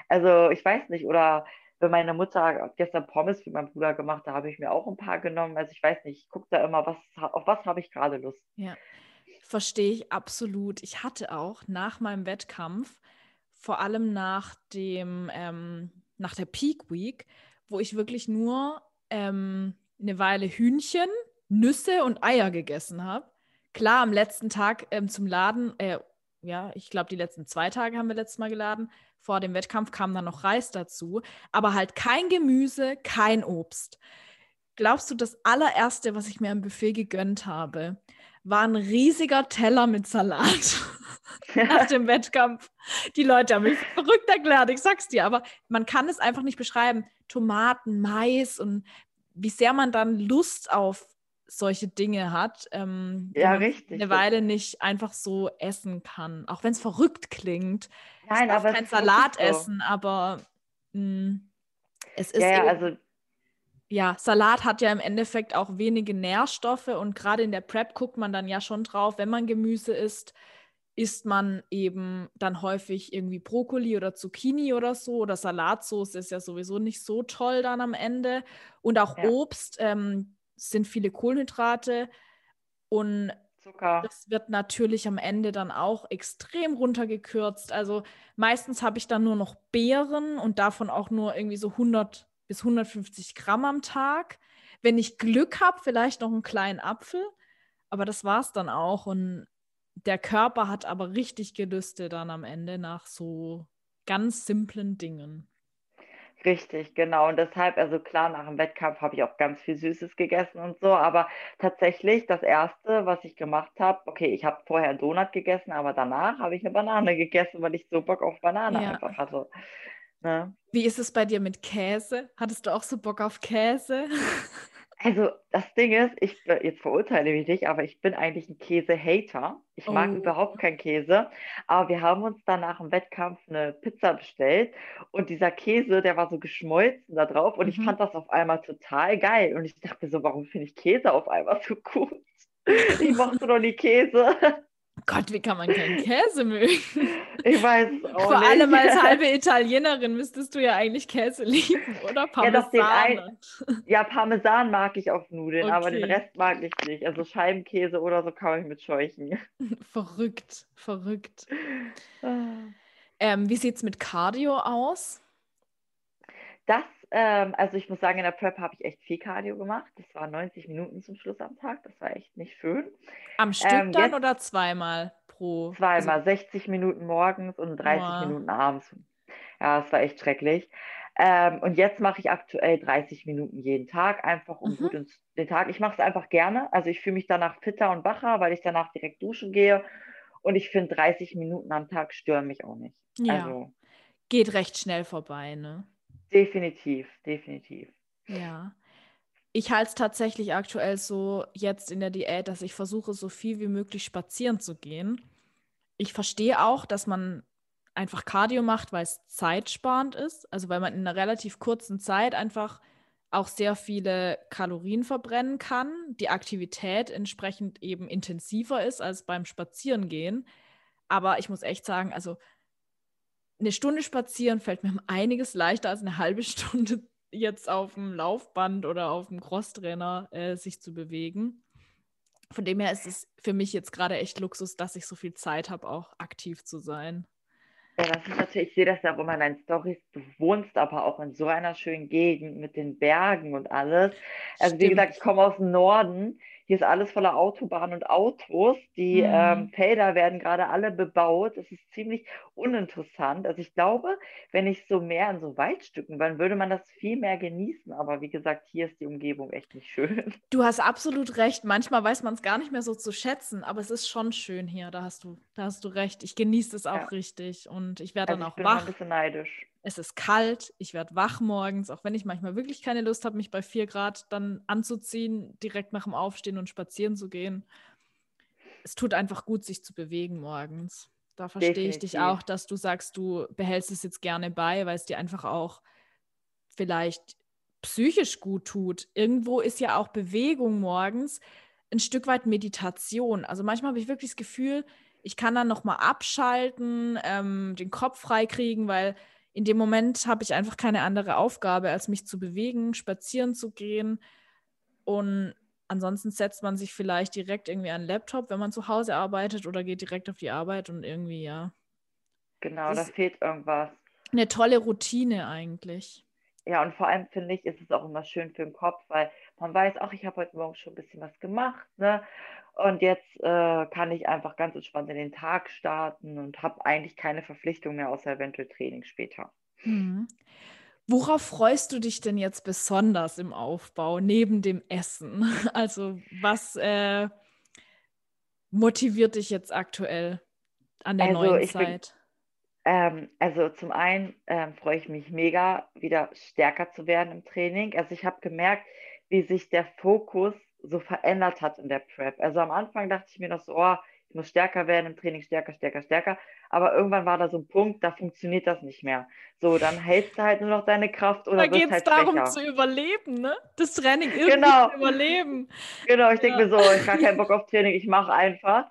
Also ich weiß nicht, oder wenn meine Mutter gestern Pommes für meinen Bruder gemacht, da habe ich mir auch ein paar genommen. Also ich weiß nicht, ich gucke da immer, was, auf was habe ich gerade Lust. Ja, verstehe ich absolut. Ich hatte auch nach meinem Wettkampf, vor allem nach dem ähm, nach der Peak Week, wo ich wirklich nur ähm, eine Weile Hühnchen, Nüsse und Eier gegessen habe. Klar, am letzten Tag ähm, zum Laden, äh, ja, ich glaube, die letzten zwei Tage haben wir letztes Mal geladen. Vor dem Wettkampf kam dann noch Reis dazu, aber halt kein Gemüse, kein Obst. Glaubst du, das allererste, was ich mir am Buffet gegönnt habe, war ein riesiger Teller mit Salat nach dem Wettkampf. Die Leute haben mich verrückt erklärt, ich sag's dir, aber man kann es einfach nicht beschreiben. Tomaten, Mais und wie sehr man dann Lust auf solche Dinge hat, ähm, ja, richtig. eine Weile nicht einfach so essen kann. Auch wenn es verrückt klingt. Nein, ich aber kein Salat so. essen, aber mh, mm, es ist ja, ja, also ja, Salat hat ja im Endeffekt auch wenige Nährstoffe und gerade in der Prep guckt man dann ja schon drauf, wenn man Gemüse isst, isst man eben dann häufig irgendwie Brokkoli oder Zucchini oder so oder Salatsauce ist ja sowieso nicht so toll dann am Ende und auch ja. Obst ähm, sind viele Kohlenhydrate und Zucker. Das wird natürlich am Ende dann auch extrem runtergekürzt. Also meistens habe ich dann nur noch Beeren und davon auch nur irgendwie so 100 bis 150 Gramm am Tag. Wenn ich Glück habe, vielleicht noch einen kleinen Apfel. Aber das war es dann auch. Und der Körper hat aber richtig Gelüste dann am Ende nach so ganz simplen Dingen. Richtig, genau. Und deshalb, also klar, nach dem Wettkampf habe ich auch ganz viel Süßes gegessen und so. Aber tatsächlich, das Erste, was ich gemacht habe, okay, ich habe vorher einen Donut gegessen, aber danach habe ich eine Banane gegessen, weil ich so Bock auf Banane ja. einfach hatte. Ne? Wie ist es bei dir mit Käse? Hattest du auch so Bock auf Käse? Also das Ding ist, ich jetzt verurteile mich nicht, aber ich bin eigentlich ein Käse-Hater. Ich mag oh. überhaupt keinen Käse. Aber wir haben uns dann nach dem Wettkampf eine Pizza bestellt und dieser Käse, der war so geschmolzen da drauf und mhm. ich fand das auf einmal total geil. Und ich dachte so, warum finde ich Käse auf einmal so gut? Ich mochte doch nie Käse. Gott, wie kann man keinen Käse mögen? Ich weiß es auch Vor nicht. allem als halbe Italienerin müsstest du ja eigentlich Käse lieben, oder? Parmesan. Ja, ja Parmesan mag ich auf Nudeln, okay. aber den Rest mag ich nicht. Also Scheibenkäse oder so kann ich mit scheuchen. Verrückt, verrückt. Ah. ähm, wie sieht es mit Cardio aus? Das ähm, also ich muss sagen, in der Prep habe ich echt viel Cardio gemacht. Das waren 90 Minuten zum Schluss am Tag. Das war echt nicht schön. Am Stück ähm, dann oder zweimal pro? Zweimal, also, 60 Minuten morgens und 30 wow. Minuten abends. Ja, es war echt schrecklich. Ähm, und jetzt mache ich aktuell 30 Minuten jeden Tag, einfach um mhm. gut ins, den Tag. Ich mache es einfach gerne. Also ich fühle mich danach fitter und wacher, weil ich danach direkt duschen gehe. Und ich finde, 30 Minuten am Tag stören mich auch nicht. Ja. Also, Geht recht schnell vorbei, ne? Definitiv, definitiv. Ja. Ich halte es tatsächlich aktuell so jetzt in der Diät, dass ich versuche, so viel wie möglich spazieren zu gehen. Ich verstehe auch, dass man einfach Cardio macht, weil es zeitsparend ist. Also weil man in einer relativ kurzen Zeit einfach auch sehr viele Kalorien verbrennen kann, die Aktivität entsprechend eben intensiver ist als beim Spazierengehen. Aber ich muss echt sagen, also eine Stunde spazieren fällt mir einiges leichter als eine halbe Stunde jetzt auf dem Laufband oder auf dem Crosstrainer äh, sich zu bewegen. Von dem her ist es für mich jetzt gerade echt Luxus, dass ich so viel Zeit habe, auch aktiv zu sein. Ja, das ist natürlich, ich sehe das ja auch immer in deinen Stories. Du wohnst aber auch in so einer schönen Gegend mit den Bergen und alles. Also, Stimmt. wie gesagt, ich komme aus dem Norden hier ist alles voller Autobahnen und Autos. Die Mhm. ähm, Felder werden gerade alle bebaut. Es ist ziemlich uninteressant. Also ich glaube, wenn ich so mehr in so Waldstücken dann würde man das viel mehr genießen. Aber wie gesagt, hier ist die Umgebung echt nicht schön. Du hast absolut recht. Manchmal weiß man es gar nicht mehr so zu schätzen, aber es ist schon schön hier. Da hast du, da hast du recht. Ich genieße es auch Ja. richtig und ich werde Also dann ich auch bin immer ein wach. bisschen neidisch. Es ist kalt, ich werde wach morgens, auch wenn ich manchmal wirklich keine Lust habe, mich bei 4 Grad dann anzuziehen, direkt nach dem Aufstehen und spazieren zu gehen. Es tut einfach gut, sich zu bewegen morgens. Da verstehe ich dich auch, dass du sagst, du behältst es jetzt gerne bei, weil es dir einfach auch vielleicht psychisch gut tut. Irgendwo ist ja auch Bewegung morgens ein Stück weit Meditation. Also manchmal habe ich wirklich das Gefühl, ich kann dann nochmal abschalten, ähm, den Kopf freikriegen, weil in dem Moment habe ich einfach keine andere Aufgabe, als mich zu bewegen, spazieren zu gehen. Und ansonsten setzt man sich vielleicht direkt irgendwie an den Laptop, wenn man zu Hause arbeitet oder geht direkt auf die Arbeit und irgendwie, ja. Genau, da fehlt irgendwas. Eine tolle Routine eigentlich. Ja, und vor allem finde ich, ist es auch immer schön für den Kopf, weil man weiß, ach, ich habe heute Morgen schon ein bisschen was gemacht, ne? Und jetzt äh, kann ich einfach ganz entspannt in den Tag starten und habe eigentlich keine Verpflichtung mehr, außer eventuell Training später. Mhm. Worauf freust du dich denn jetzt besonders im Aufbau, neben dem Essen? Also, was äh, motiviert dich jetzt aktuell an der Also, neuen ich bin- Zeit? Ähm, also zum einen ähm, freue ich mich mega, wieder stärker zu werden im Training. Also ich habe gemerkt, wie sich der Fokus so verändert hat in der Prep. Also am Anfang dachte ich mir noch so, oh, ich muss stärker werden im Training, stärker, stärker, stärker. Aber irgendwann war da so ein Punkt, da funktioniert das nicht mehr. So, dann hältst du halt nur noch deine Kraft oder Da wirst geht es darum zu überleben, ne? Das Training irgendwie Genau. zu überleben. Genau, ich denke Ja. mir so, ich habe keinen Bock auf Training, ich mache einfach.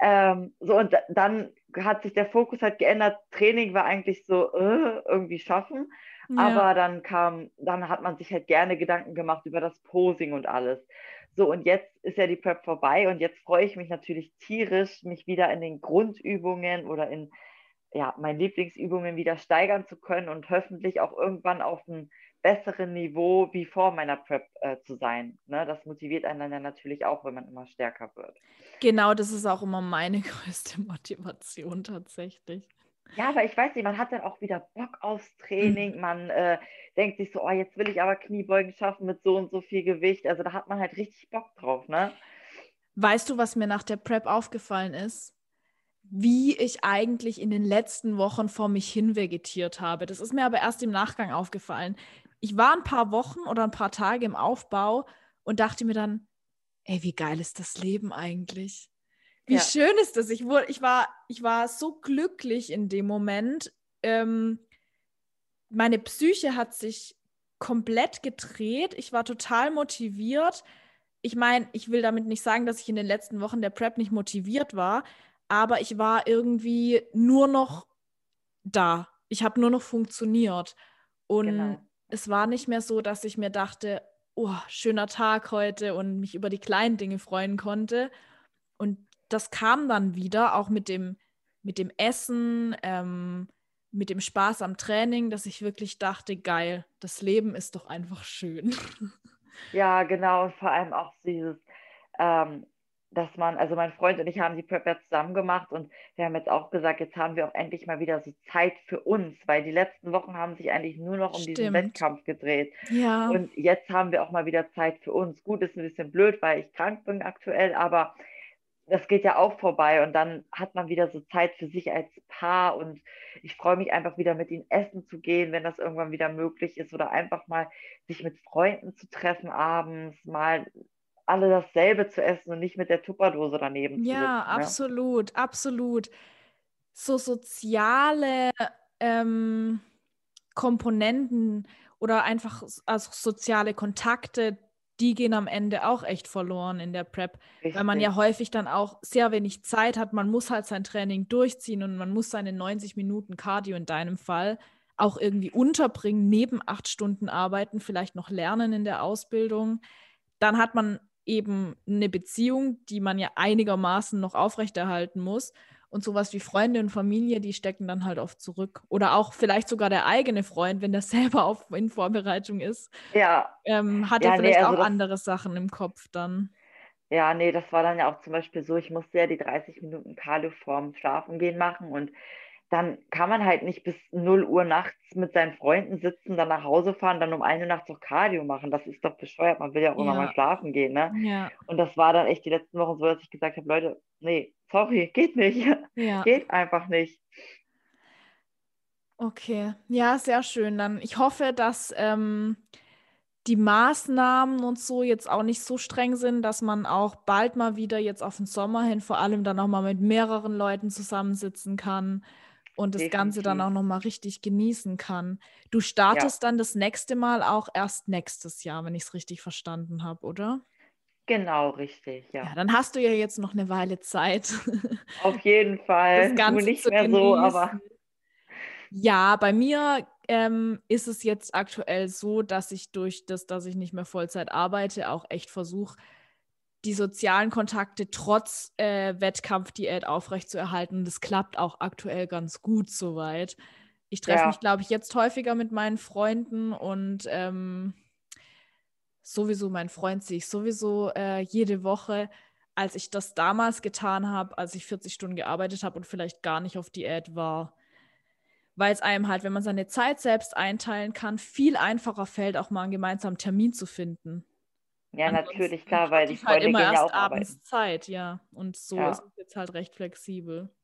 Ähm, so, und da- dann hat sich der Fokus halt geändert. Training war eigentlich so, äh, irgendwie schaffen. Ja. Aber dann kam, dann hat man sich halt gerne Gedanken gemacht über das Posing und alles. So, und jetzt ist ja die Prep vorbei und jetzt freue ich mich natürlich tierisch, mich wieder in den Grundübungen oder in ja, meinen Lieblingsübungen wieder steigern zu können und hoffentlich auch irgendwann auf einem besseren Niveau wie vor meiner Prep äh, zu sein. Ne? Das motiviert einen dann natürlich auch, wenn man immer stärker wird. Genau, das ist auch immer meine größte Motivation tatsächlich. Ja, aber ich weiß nicht, man hat dann auch wieder Bock aufs Training. Man äh, denkt sich so, oh, jetzt will ich aber Kniebeugen schaffen mit so und so viel Gewicht. Also da hat man halt richtig Bock drauf, ne? Weißt du, was mir nach der Prep aufgefallen ist? Wie ich eigentlich in den letzten Wochen vor mich hin vegetiert habe. Das ist mir aber erst im Nachgang aufgefallen. Ich war ein paar Wochen oder ein paar Tage im Aufbau und dachte mir dann, ey, wie geil ist das Leben eigentlich? Wie Ja. schön ist das? Ich, wurde, ich, war, ich war so glücklich in dem Moment. Ähm, meine Psyche hat sich komplett gedreht. Ich war total motiviert. Ich meine, ich will damit nicht sagen, dass ich in den letzten Wochen der Prep nicht motiviert war, aber ich war irgendwie nur noch da. Ich habe nur noch funktioniert. Und Genau. es war nicht mehr so, dass ich mir dachte, oh, schöner Tag heute und mich über die kleinen Dinge freuen konnte. Und das kam dann wieder, auch mit dem, mit dem Essen, ähm, mit dem Spaß am Training, dass ich wirklich dachte, geil, das Leben ist doch einfach schön. Ja, genau. Und vor allem auch dieses, ähm, dass man, also mein Freund und ich haben die Prep ja zusammen gemacht und wir haben jetzt auch gesagt, jetzt haben wir auch endlich mal wieder so Zeit für uns, weil die letzten Wochen haben sich eigentlich nur noch um diesen Stimmt. Wettkampf gedreht. Ja, Und jetzt haben wir auch mal wieder Zeit für uns. Gut, ist ein bisschen blöd, weil ich krank bin aktuell, aber das geht ja auch vorbei und dann hat man wieder so Zeit für sich als Paar und ich freue mich einfach wieder mit ihnen essen zu gehen, wenn das irgendwann wieder möglich ist oder einfach mal sich mit Freunden zu treffen abends, mal alle dasselbe zu essen und nicht mit der Tupperdose daneben zu ja. Ne? absolut, absolut. So soziale ähm, Komponenten oder einfach also soziale Kontakte, die gehen am Ende auch echt verloren in der Prep, weil man ja Richtig. häufig dann auch sehr wenig Zeit hat. Man muss halt sein Training durchziehen und man muss seine 90 Minuten Cardio in deinem Fall auch irgendwie unterbringen, neben acht Stunden arbeiten, vielleicht noch lernen in der Ausbildung. Dann hat man eben eine Beziehung, die man ja einigermaßen noch aufrechterhalten muss. Und sowas wie Freunde und Familie, die stecken dann halt oft zurück. Oder auch vielleicht sogar der eigene Freund, wenn der selber auf, in Vorbereitung ist, Ja, ähm, hat Ja, er nee, vielleicht also auch andere Sachen im Kopf dann. Ja, nee, das war dann ja auch zum Beispiel so, ich musste ja die 30 Minuten Cardio vorm Schlafengehen machen und dann kann man halt nicht bis 0 Uhr nachts mit seinen Freunden sitzen, dann nach Hause fahren, dann um 1 Uhr nachts noch Cardio machen. Das ist doch bescheuert. Man will ja auch immer mal Ja, schlafen gehen, ne? ja, Und das war dann echt die letzten Wochen so, dass ich gesagt habe, Leute, nee, sorry, geht nicht. ja. Geht einfach nicht. Okay, ja, sehr schön. Dann ich hoffe, dass ähm, die Maßnahmen und so jetzt auch nicht so streng sind, dass man auch bald mal wieder jetzt auf den Sommer hin vor allem dann auch mal mit mehreren Leuten zusammensitzen kann und das Ganze dann auch Definitiv. noch mal richtig genießen kann. Du Ja, startest dann das nächste Mal auch erst nächstes Jahr, wenn ich es richtig verstanden habe, oder? genau richtig, Ja, ja. dann hast du ja jetzt noch eine Weile Zeit, Auf jeden das Fall. Du Ganze nicht zu mehr so, aber genießen. Ja, bei mir ähm, ist es jetzt aktuell so, dass ich durch das, dass ich nicht mehr Vollzeit arbeite, auch echt versuche, die sozialen Kontakte trotz äh, Wettkampfdiät aufrechtzuerhalten. Das klappt auch aktuell ganz gut soweit. Ich treffe mich, ja, glaube ich, jetzt häufiger mit meinen Freunden und ähm, sowieso mein Freund sehe ich sowieso äh, jede Woche. Als ich das damals getan habe, als ich 40 Stunden gearbeitet habe und vielleicht gar nicht auf Diät war weil es einem halt, wenn man seine Zeit selbst einteilen kann, viel einfacher fällt, auch mal einen gemeinsamen Termin zu finden. Ja, natürlich, Ansonsten klar, weil die ich halt Freunde immer gehen ja auch abends arbeiten. Zeit, ja. Und so ist Ja, es jetzt halt recht flexibel.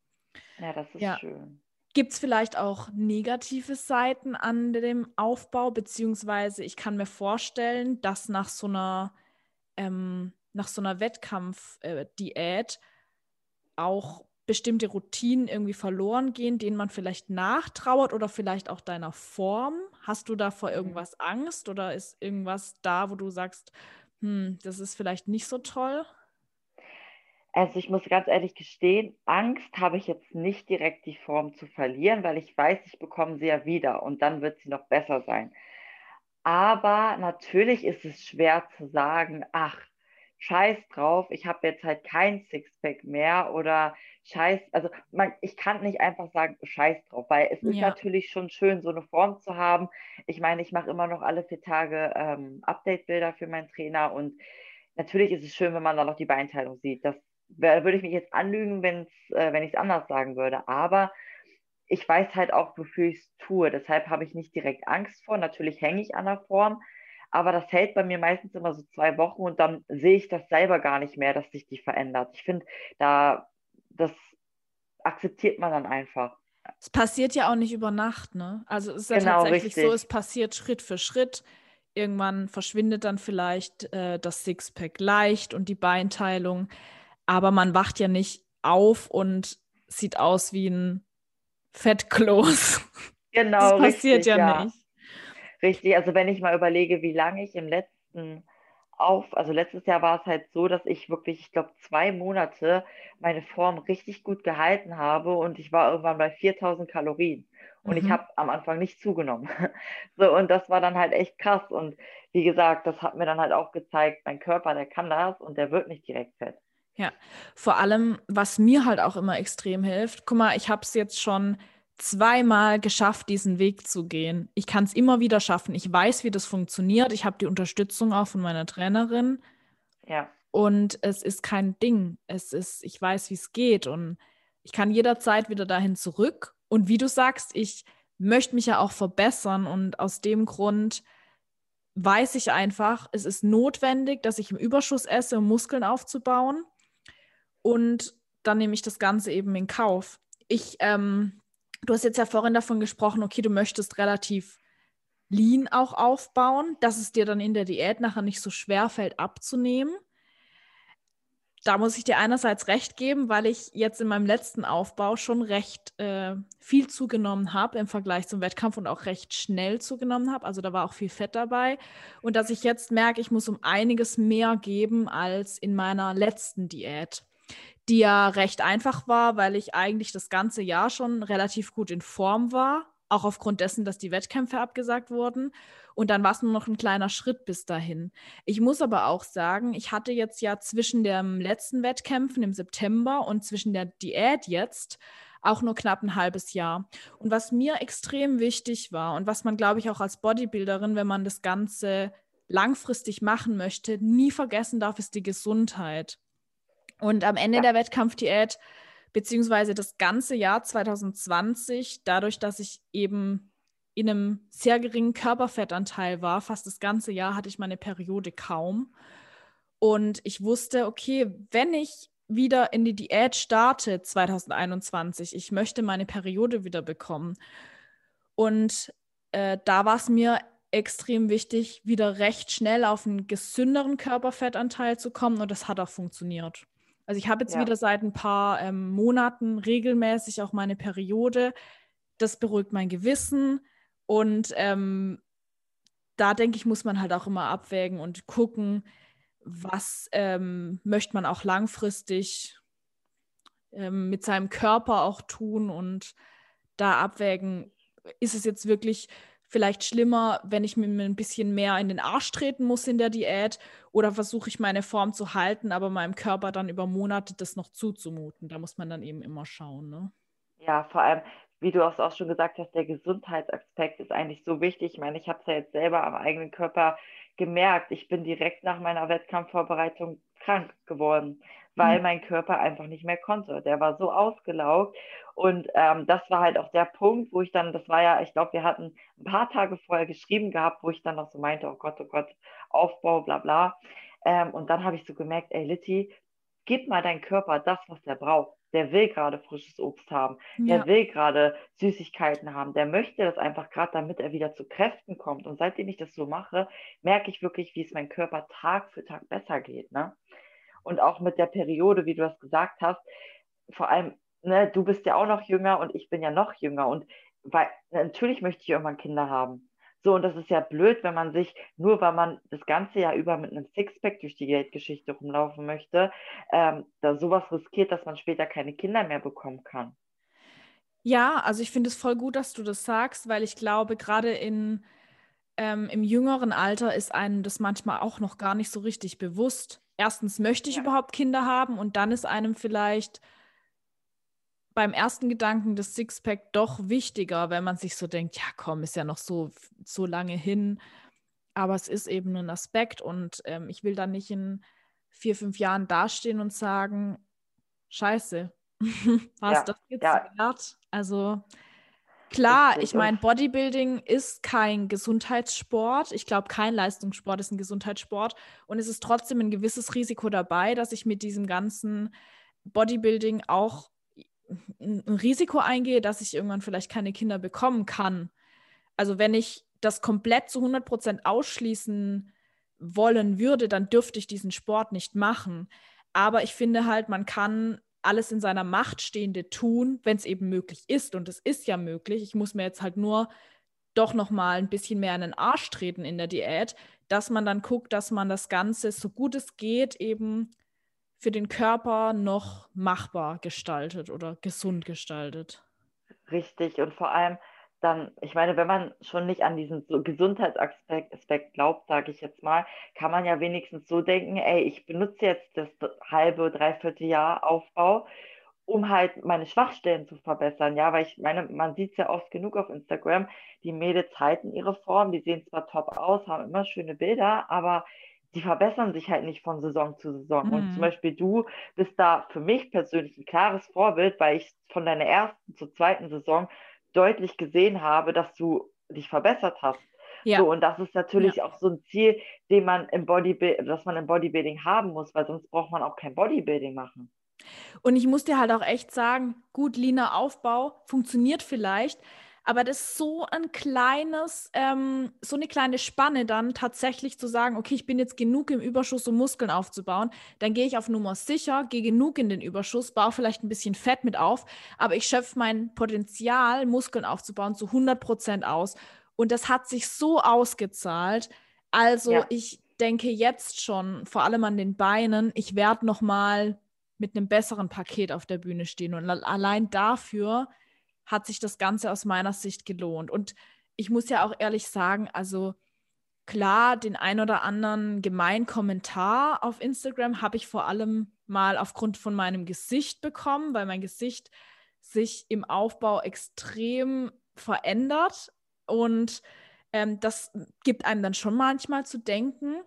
ja, das ist Ja. schön. Gibt es vielleicht auch negative Seiten an dem Aufbau, beziehungsweise ich kann mir vorstellen, dass nach so einer, ähm, nach so einer Wettkampfdiät auch bestimmte Routinen irgendwie verloren gehen, denen man vielleicht nachtrauert oder vielleicht auch deiner Form? Hast du da vor Mhm. irgendwas Angst oder ist irgendwas da, wo du sagst, hm, das ist vielleicht nicht so toll? Also ich muss ganz ehrlich gestehen, Angst habe ich jetzt nicht direkt die Form zu verlieren, weil ich weiß, ich bekomme sie ja wieder und dann wird sie noch besser sein. Aber natürlich ist es schwer zu sagen, ach, scheiß drauf, ich habe jetzt halt kein Sixpack mehr oder scheiß, also man, ich kann nicht einfach sagen, scheiß drauf, weil es ist Ja, natürlich schon schön, so eine Form zu haben. Ich meine, ich mache immer noch alle vier Tage ähm, Update-Bilder für meinen Trainer und natürlich ist es schön, wenn man dann noch die Beinteilung sieht. Das wär- würde ich mich jetzt anlügen, wenn's, äh, wenn ich es anders sagen würde. Aber ich weiß halt auch, wofür ich es tue. Deshalb habe ich nicht direkt Angst vor. Natürlich hänge ich an der Form, aber das hält bei mir meistens immer so zwei Wochen und dann sehe ich das selber gar nicht mehr, dass sich die verändert. Ich finde, da, das akzeptiert man dann einfach. es passiert ja auch nicht über Nacht, ne? Also es ist ja Genau, tatsächlich so, es richtig. passiert Schritt für Schritt. Irgendwann verschwindet dann vielleicht äh, das Sixpack leicht und die Beinteilung, aber man wacht ja nicht auf und sieht aus wie ein Fettkloß. Das Genau, passiert richtig, ja ja. nicht. Richtig. Also wenn ich mal überlege, wie lange ich im letzten auf, also letztes Jahr war es halt so, dass ich wirklich, ich glaube, zwei Monate meine Form richtig gut gehalten habe und ich war irgendwann bei 4000 Kalorien und ich Mhm. habe am Anfang nicht zugenommen. So, und das war dann halt echt krass und wie gesagt, das hat mir dann halt auch gezeigt, mein Körper, der kann das und der wird nicht direkt fett. Ja, vor allem, was mir halt auch immer extrem hilft, guck mal, ich habe es jetzt schon zweimal geschafft, diesen Weg zu gehen. Ich kann es immer wieder schaffen. Ich weiß, wie das funktioniert. Ich habe die Unterstützung auch von meiner Trainerin Ja, und es ist kein Ding. Es ist, ich weiß, wie es geht und ich kann jederzeit wieder dahin zurück. Und wie du sagst, ich möchte mich ja auch verbessern und aus dem Grund weiß ich einfach, es ist notwendig, dass ich im Überschuss esse, um Muskeln aufzubauen. Und dann nehme ich das Ganze eben in Kauf. Ich, ähm, du hast jetzt ja vorhin davon gesprochen, okay, du möchtest relativ lean auch aufbauen, dass es dir dann in der Diät nachher nicht so schwer fällt abzunehmen. Da muss ich dir einerseits recht geben, weil ich jetzt in meinem letzten Aufbau schon recht äh, viel zugenommen habe im Vergleich zum Wettkampf und auch recht schnell zugenommen habe. Also da war auch viel Fett dabei. Und dass ich jetzt merke, ich muss um einiges mehr geben als in meiner letzten Diät die ja recht einfach war, weil ich eigentlich das ganze Jahr schon relativ gut in Form war, auch aufgrund dessen, dass die Wettkämpfe abgesagt wurden. Und dann war es nur noch ein kleiner Schritt bis dahin. Ich muss aber auch sagen, ich hatte jetzt ja zwischen den letzten Wettkämpfen im September und zwischen der Diät jetzt auch nur knapp ein halbes Jahr. Und was mir extrem wichtig war und was man, glaube ich, auch als Bodybuilderin, wenn man das Ganze langfristig machen möchte, nie vergessen darf, ist die Gesundheit. Und am Ende ja. der Wettkampfdiät, beziehungsweise das ganze Jahr 2020, dadurch, dass ich eben in einem sehr geringen Körperfettanteil war, fast das ganze Jahr hatte ich meine Periode kaum. Und ich wusste, okay, wenn ich wieder in die Diät starte 2021, ich möchte meine Periode wieder bekommen. Und äh, da war es mir extrem wichtig, wieder recht schnell auf einen gesünderen Körperfettanteil zu kommen und das hat auch funktioniert. Also ich habe jetzt ja. wieder seit ein paar ähm, Monaten regelmäßig auch meine Periode. Das beruhigt mein Gewissen und ähm, da denke ich, muss man halt auch immer abwägen und gucken, was ähm, möchte man auch langfristig ähm, mit seinem Körper auch tun und da abwägen, ist es jetzt wirklich vielleicht schlimmer, wenn ich mir ein bisschen mehr in den Arsch treten muss in der Diät oder versuche ich meine Form zu halten, aber meinem Körper dann über Monate das noch zuzumuten. Da muss man dann eben immer schauen. Ne? Ja, vor allem, wie du auch schon gesagt hast, der Gesundheitsaspekt ist eigentlich so wichtig. Ich meine, ich habe es ja jetzt selber am eigenen Körper gemerkt, ich bin direkt nach meiner Wettkampfvorbereitung krank geworden, weil mhm. mein Körper einfach nicht mehr konnte. Der war so ausgelaugt. Und ähm, das war halt auch der Punkt, wo ich dann, das war ja, ich glaube, wir hatten ein paar Tage vorher geschrieben gehabt, wo ich dann noch so meinte, oh Gott, oh Gott, Aufbau, bla bla. Ähm, und dann habe ich so gemerkt, ey Litti, gib mal deinem Körper das, was er braucht der will gerade frisches Obst haben, ja. der will gerade Süßigkeiten haben, der möchte das einfach gerade, damit er wieder zu Kräften kommt. Und seitdem ich das so mache, merke ich wirklich, wie es meinem Körper Tag für Tag besser geht. Ne? Und auch mit der Periode, wie du das gesagt hast, vor allem, ne, du bist ja auch noch jünger und ich bin ja noch jünger. Und weil, natürlich möchte ich irgendwann Kinder haben. So, und das ist ja blöd, wenn man sich, nur weil man das ganze Jahr über mit einem Sixpack durch die Geldgeschichte rumlaufen möchte, ähm, da sowas riskiert, dass man später keine Kinder mehr bekommen kann. Ja, also ich finde es voll gut, dass du das sagst, weil ich glaube, gerade in ähm, im jüngeren Alter ist einem das manchmal auch noch gar nicht so richtig bewusst. Erstens möchte ich ja. überhaupt Kinder haben und dann ist einem vielleicht beim ersten Gedanken des Sixpack doch wichtiger, wenn man sich so denkt, ja komm, ist ja noch so, so lange hin. Aber es ist eben ein Aspekt und ähm, ich will dann nicht in vier, fünf Jahren dastehen und sagen, scheiße, was ja, das jetzt ja. wert? Also klar, ich meine, Bodybuilding ist kein Gesundheitssport. Ich glaube, kein Leistungssport ist ein Gesundheitssport. Und es ist trotzdem ein gewisses Risiko dabei, dass ich mit diesem ganzen Bodybuilding auch ein Risiko eingehe, dass ich irgendwann vielleicht keine Kinder bekommen kann. Also wenn ich das komplett zu 100 Prozent ausschließen wollen würde, dann dürfte ich diesen Sport nicht machen. Aber ich finde halt, man kann alles in seiner Macht Stehende tun, wenn es eben möglich ist. Und es ist ja möglich. Ich muss mir jetzt halt nur doch noch mal ein bisschen mehr in den Arsch treten in der Diät, dass man dann guckt, dass man das Ganze so gut es geht eben für den Körper noch machbar gestaltet oder gesund gestaltet. Richtig und vor allem dann, ich meine, wenn man schon nicht an diesen Gesundheitsaspekt glaubt, sage ich jetzt mal, kann man ja wenigstens so denken, ey, ich benutze jetzt das halbe, dreiviertel Jahr Aufbau, um halt meine Schwachstellen zu verbessern, ja, weil ich meine, man sieht es ja oft genug auf Instagram, die Mädels halten ihre Form, die sehen zwar top aus, haben immer schöne Bilder, aber die verbessern sich halt nicht von Saison zu Saison. Mhm. Und zum mhm. Beispiel du bist da für mich persönlich ein klares Vorbild, weil ich von deiner ersten zur zweiten Saison deutlich gesehen habe, dass du dich verbessert hast. Ja. So, und das ist natürlich ja. auch so ein Ziel, den man im Bodybuilding, das man im Bodybuilding haben muss, weil sonst braucht man auch kein Bodybuilding machen. Und ich muss dir halt auch echt sagen, gut, Lina Aufbau funktioniert vielleicht, aber das ist so ein kleines, ähm, so eine kleine Spanne dann tatsächlich zu sagen, okay, ich bin jetzt genug im Überschuss, um Muskeln aufzubauen. Dann gehe ich auf Nummer sicher, gehe genug in den Überschuss, baue vielleicht ein bisschen Fett mit auf, aber ich schöpfe mein Potenzial, Muskeln aufzubauen, zu 100 Prozent aus. Und das hat sich so ausgezahlt. Also ja. ich denke jetzt schon, vor allem an den Beinen, ich werde noch mal mit einem besseren Paket auf der Bühne stehen. Und allein dafür hat sich das Ganze aus meiner Sicht gelohnt. Und ich muss ja auch ehrlich sagen, also klar, den ein oder anderen gemeinen Kommentar auf Instagram habe ich vor allem mal aufgrund von meinem Gesicht bekommen, weil mein Gesicht sich im Aufbau extrem verändert. Und Ähm, das gibt einem dann schon manchmal zu denken.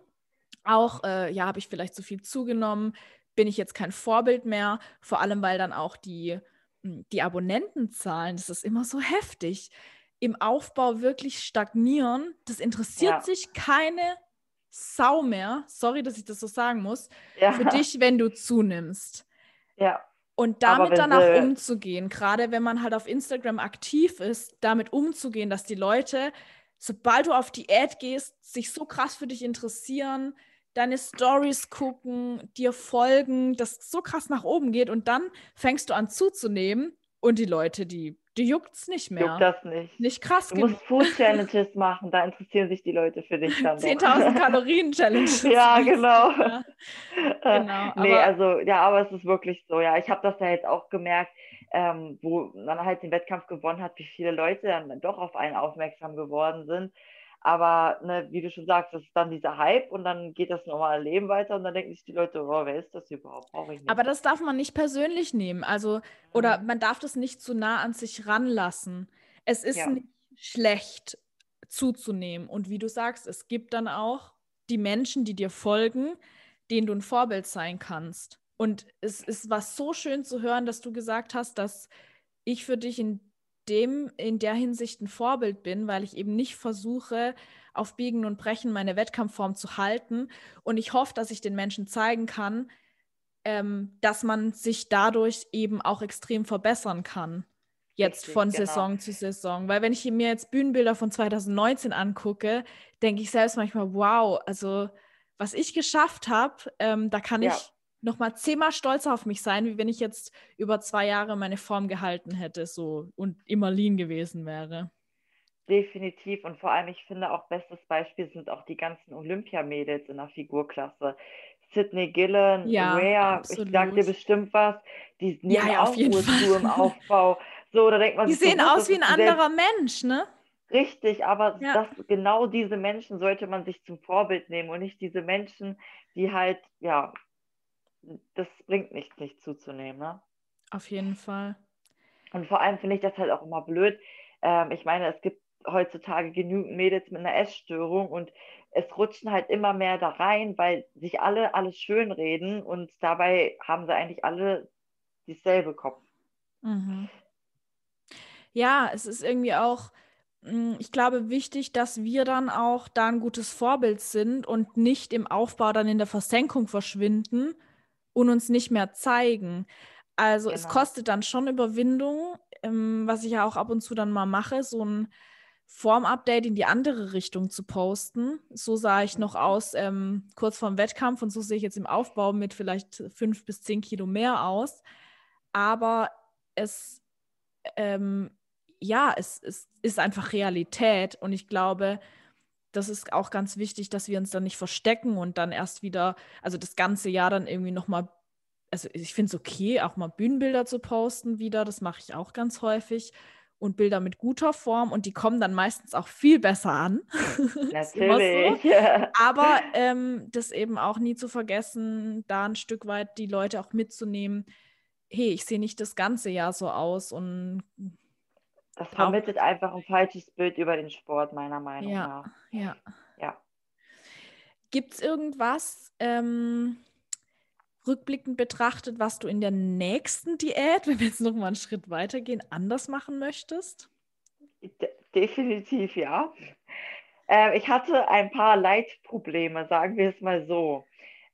Auch, äh, ja, habe ich vielleicht zu viel zugenommen? Bin ich jetzt kein Vorbild mehr? Vor allem, weil dann auch die, die Abonnentenzahlen, das ist immer so heftig, im Aufbau wirklich stagnieren. Das interessiert ja. sich keine Sau mehr. Sorry, dass ich das so sagen muss. Ja. Für dich, wenn du zunimmst. Ja. Und damit dann auch umzugehen, gerade wenn man halt auf Instagram aktiv ist, damit umzugehen, dass die Leute, sobald du auf Diät gehst, sich so krass für dich interessieren, deine Stories gucken, dir folgen, das so krass nach oben geht und dann fängst du an zuzunehmen und die Leute, die die juckt's nicht mehr. Juckt das nicht. Nicht krass. Du musst Food Challenges machen, da interessieren sich die Leute für dich dann. 10.000 Kalorien Challenges. ja, genau. Ja. genau. nee, also ja, aber es ist wirklich so. Ja, ich habe das ja jetzt auch gemerkt, ähm, wo man halt den Wettkampf gewonnen hat, wie viele Leute dann doch auf einen aufmerksam geworden sind. Aber ne, wie du schon sagst, das ist dann dieser Hype und dann geht das normale Leben weiter und dann denken sich die Leute, oh, wer ist das überhaupt? Brauche ich nicht. Aber das darf man nicht persönlich nehmen. Also, oder mhm. man darf das nicht zu nah an sich ranlassen. Es ist ja. nicht schlecht zuzunehmen. Und wie du sagst, es gibt dann auch die Menschen, die dir folgen, denen du ein Vorbild sein kannst. Und es ist was so schön zu hören, dass du gesagt hast, dass ich für dich in dem in der Hinsicht ein Vorbild bin, weil ich eben nicht versuche, auf Biegen und Brechen meine Wettkampfform zu halten. Und ich hoffe, dass ich den Menschen zeigen kann, ähm, dass man sich dadurch eben auch extrem verbessern kann. Jetzt Richtig, von genau. Saison zu Saison. Weil wenn ich mir jetzt Bühnenbilder von 2019 angucke, denke ich selbst manchmal, wow, also was ich geschafft habe, ähm, da kann ja. ich nochmal zehnmal stolzer auf mich sein, wie wenn ich jetzt über zwei Jahre meine Form gehalten hätte so und immer lean gewesen wäre. Definitiv und vor allem, ich finde auch bestes Beispiel sind auch die ganzen Olympiamädels in der Figurklasse. Sydney Gillen, ja, Rhea, ich sag dir bestimmt was, die nehmen ja, ja, auch Uhr im Aufbau. So, da denkt man die sehen so, aus wie ein anderer Mensch, ne? Richtig, aber ja. das, genau diese Menschen sollte man sich zum Vorbild nehmen und nicht diese Menschen, die halt, ja, das bringt nichts, nicht zuzunehmen. Ne? Auf jeden Fall. Und vor allem finde ich das halt auch immer blöd. Ähm, ich meine, es gibt heutzutage genügend Mädels mit einer Essstörung und es rutschen halt immer mehr da rein, weil sich alle alles schön reden und dabei haben sie eigentlich alle dieselbe Kopf. Mhm. Ja, es ist irgendwie auch, hm, ich glaube, wichtig, dass wir dann auch da ein gutes Vorbild sind und nicht im Aufbau dann in der Versenkung verschwinden und uns nicht mehr zeigen. Also genau. es kostet dann schon Überwindung, ähm, was ich ja auch ab und zu dann mal mache, so ein Formupdate in die andere Richtung zu posten. So sah ich noch mhm. aus ähm, kurz vorm Wettkampf und so sehe ich jetzt im Aufbau mit vielleicht fünf bis zehn Kilo mehr aus. Aber es, ähm, ja, es, es ist einfach Realität und ich glaube, das ist auch ganz wichtig, dass wir uns dann nicht verstecken und dann erst wieder, also das ganze Jahr dann irgendwie nochmal, also ich finde es okay, auch mal Bühnenbilder zu posten wieder, das mache ich auch ganz häufig und Bilder mit guter Form und die kommen dann meistens auch viel besser an. Natürlich. so. Aber ähm, das eben auch nie zu vergessen, da ein Stück weit die Leute auch mitzunehmen. Hey, ich sehe nicht das ganze Jahr so aus und das vermittelt einfach ein falsches Bild über den Sport, meiner Meinung ja, nach. Ja. ja. Gibt es irgendwas, ähm, rückblickend betrachtet, was du in der nächsten Diät, wenn wir jetzt noch mal einen Schritt weitergehen, anders machen möchtest? De definitiv ja. Äh, ich hatte ein paar Leitprobleme, sagen wir es mal so.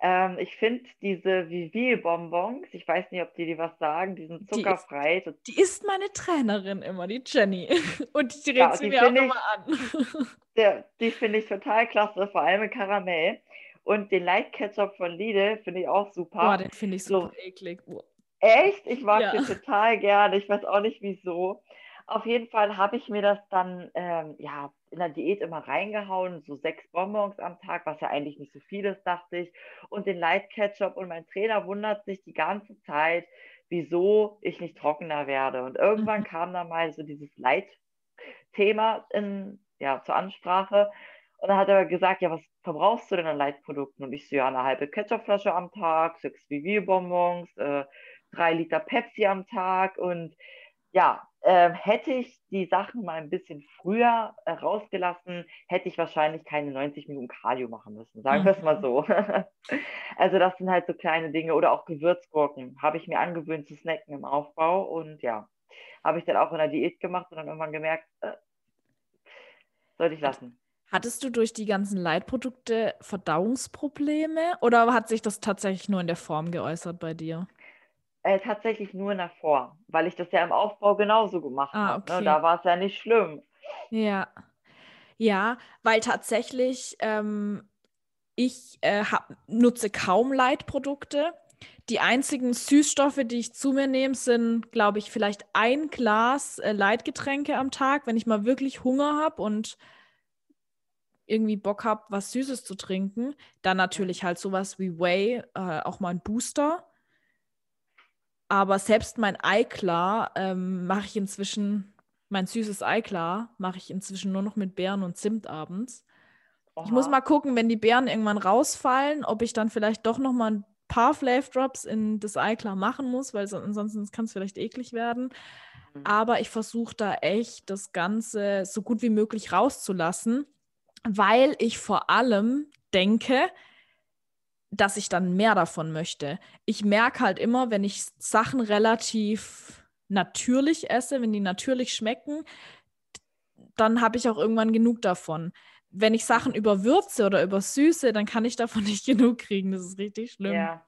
Ähm, ich finde diese Vivil-Bonbons, ich weiß nicht, ob die dir was sagen, die sind zuckerfrei. Die ist, die ist meine Trainerin immer, die Jenny. Und die redet ja, sie mir auch immer an. Der, die finde ich total klasse, vor allem Karamell. Und den Light Ketchup von Lidl finde ich auch super. Boah, den finde ich so. eklig. Boah. Echt? Ich mag ja. den total gerne. Ich weiß auch nicht wieso. Auf jeden Fall habe ich mir das dann ähm, ja, in der Diät immer reingehauen, so sechs Bonbons am Tag, was ja eigentlich nicht so viel ist, dachte ich. Und den Light Ketchup. Und mein Trainer wundert sich die ganze Zeit, wieso ich nicht trockener werde. Und irgendwann kam dann mal so dieses Light-Thema ja, zur Ansprache. Und dann hat er gesagt, ja, was verbrauchst du denn an Leitprodukten? Und ich so, ja, eine halbe Ketchupflasche am Tag, sechs Vivi-Bonbons, äh, drei Liter Pepsi am Tag und ja, äh, hätte ich die Sachen mal ein bisschen früher äh, rausgelassen, hätte ich wahrscheinlich keine 90 Minuten Cardio machen müssen. Sagen mhm. wir es mal so. also das sind halt so kleine Dinge. Oder auch Gewürzgurken. Habe ich mir angewöhnt zu snacken im Aufbau. Und ja, habe ich dann auch in der Diät gemacht und dann irgendwann gemerkt, äh, sollte ich lassen. Hattest du durch die ganzen Leitprodukte Verdauungsprobleme oder hat sich das tatsächlich nur in der Form geäußert bei dir? Äh, tatsächlich nur in der Form, weil ich das ja im Aufbau genauso gemacht ah, habe. Ne? Da war es ja nicht schlimm. Ja. Ja, weil tatsächlich ähm, ich äh, hab, nutze kaum Leitprodukte. Die einzigen Süßstoffe, die ich zu mir nehme, sind, glaube ich, vielleicht ein Glas äh, Leitgetränke am Tag, wenn ich mal wirklich Hunger habe und irgendwie Bock habe, was Süßes zu trinken. Dann natürlich halt sowas wie Whey, äh, auch mal ein Booster. Aber selbst mein Eiklar ähm, mache ich inzwischen, mein süßes Eiklar mache ich inzwischen nur noch mit Beeren und Zimt abends. Aha. Ich muss mal gucken, wenn die Beeren irgendwann rausfallen, ob ich dann vielleicht doch noch mal ein paar Flav Drops in das Eiklar machen muss, weil so, ansonsten kann es vielleicht eklig werden. Mhm. Aber ich versuche da echt das Ganze so gut wie möglich rauszulassen, weil ich vor allem denke, dass ich dann mehr davon möchte. Ich merke halt immer, wenn ich Sachen relativ natürlich esse, wenn die natürlich schmecken, dann habe ich auch irgendwann genug davon. Wenn ich Sachen überwürze oder übersüße, dann kann ich davon nicht genug kriegen. Das ist richtig schlimm. Ja.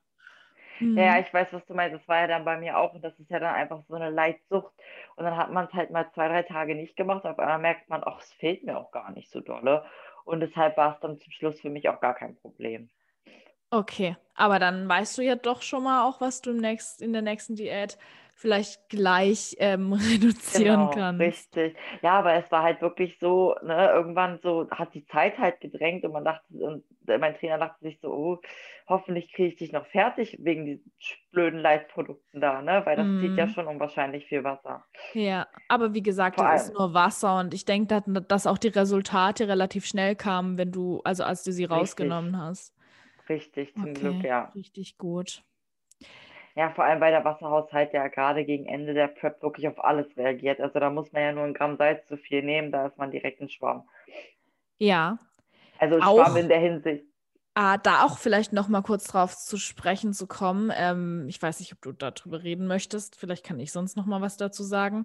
Mhm. Ja, ich weiß, was du meinst. Das war ja dann bei mir auch. Und das ist ja dann einfach so eine Leitsucht. Und dann hat man es halt mal zwei, drei Tage nicht gemacht. Und auf einmal merkt man, ach, es fehlt mir auch gar nicht so dolle. Und deshalb war es dann zum Schluss für mich auch gar kein Problem. Okay, aber dann weißt du ja doch schon mal auch, was du im nächst, in der nächsten Diät vielleicht gleich ähm, reduzieren genau, kannst. Richtig. Ja, aber es war halt wirklich so, ne, irgendwann so hat die Zeit halt gedrängt und man dachte, und mein Trainer dachte sich so, oh, hoffentlich kriege ich dich noch fertig wegen diesen blöden Leitprodukten da, ne? Weil das mm. zieht ja mhm. schon unwahrscheinlich viel Wasser. Ja, aber wie gesagt, Vor das ist nur Wasser und ich denke, dass auch die Resultate relativ schnell kamen, wenn du, also als du sie Richtig. rausgenommen hast. Richtig, zum okay, Glück, ja. Richtig gut. Ja, vor allem weil der Wasserhaushalt ja gerade gegen Ende der Prep wirklich auf alles reagiert. Also da muss man ja nur ein Gramm Salz zu viel nehmen, da ist man direkt ein Schwamm. Ja. Also auch, Schwamm in der Hinsicht. Ah, da auch vielleicht noch mal kurz drauf zu sprechen zu kommen. Ähm, ich weiß nicht, ob du darüber reden möchtest. Vielleicht kann ich sonst noch mal was dazu sagen.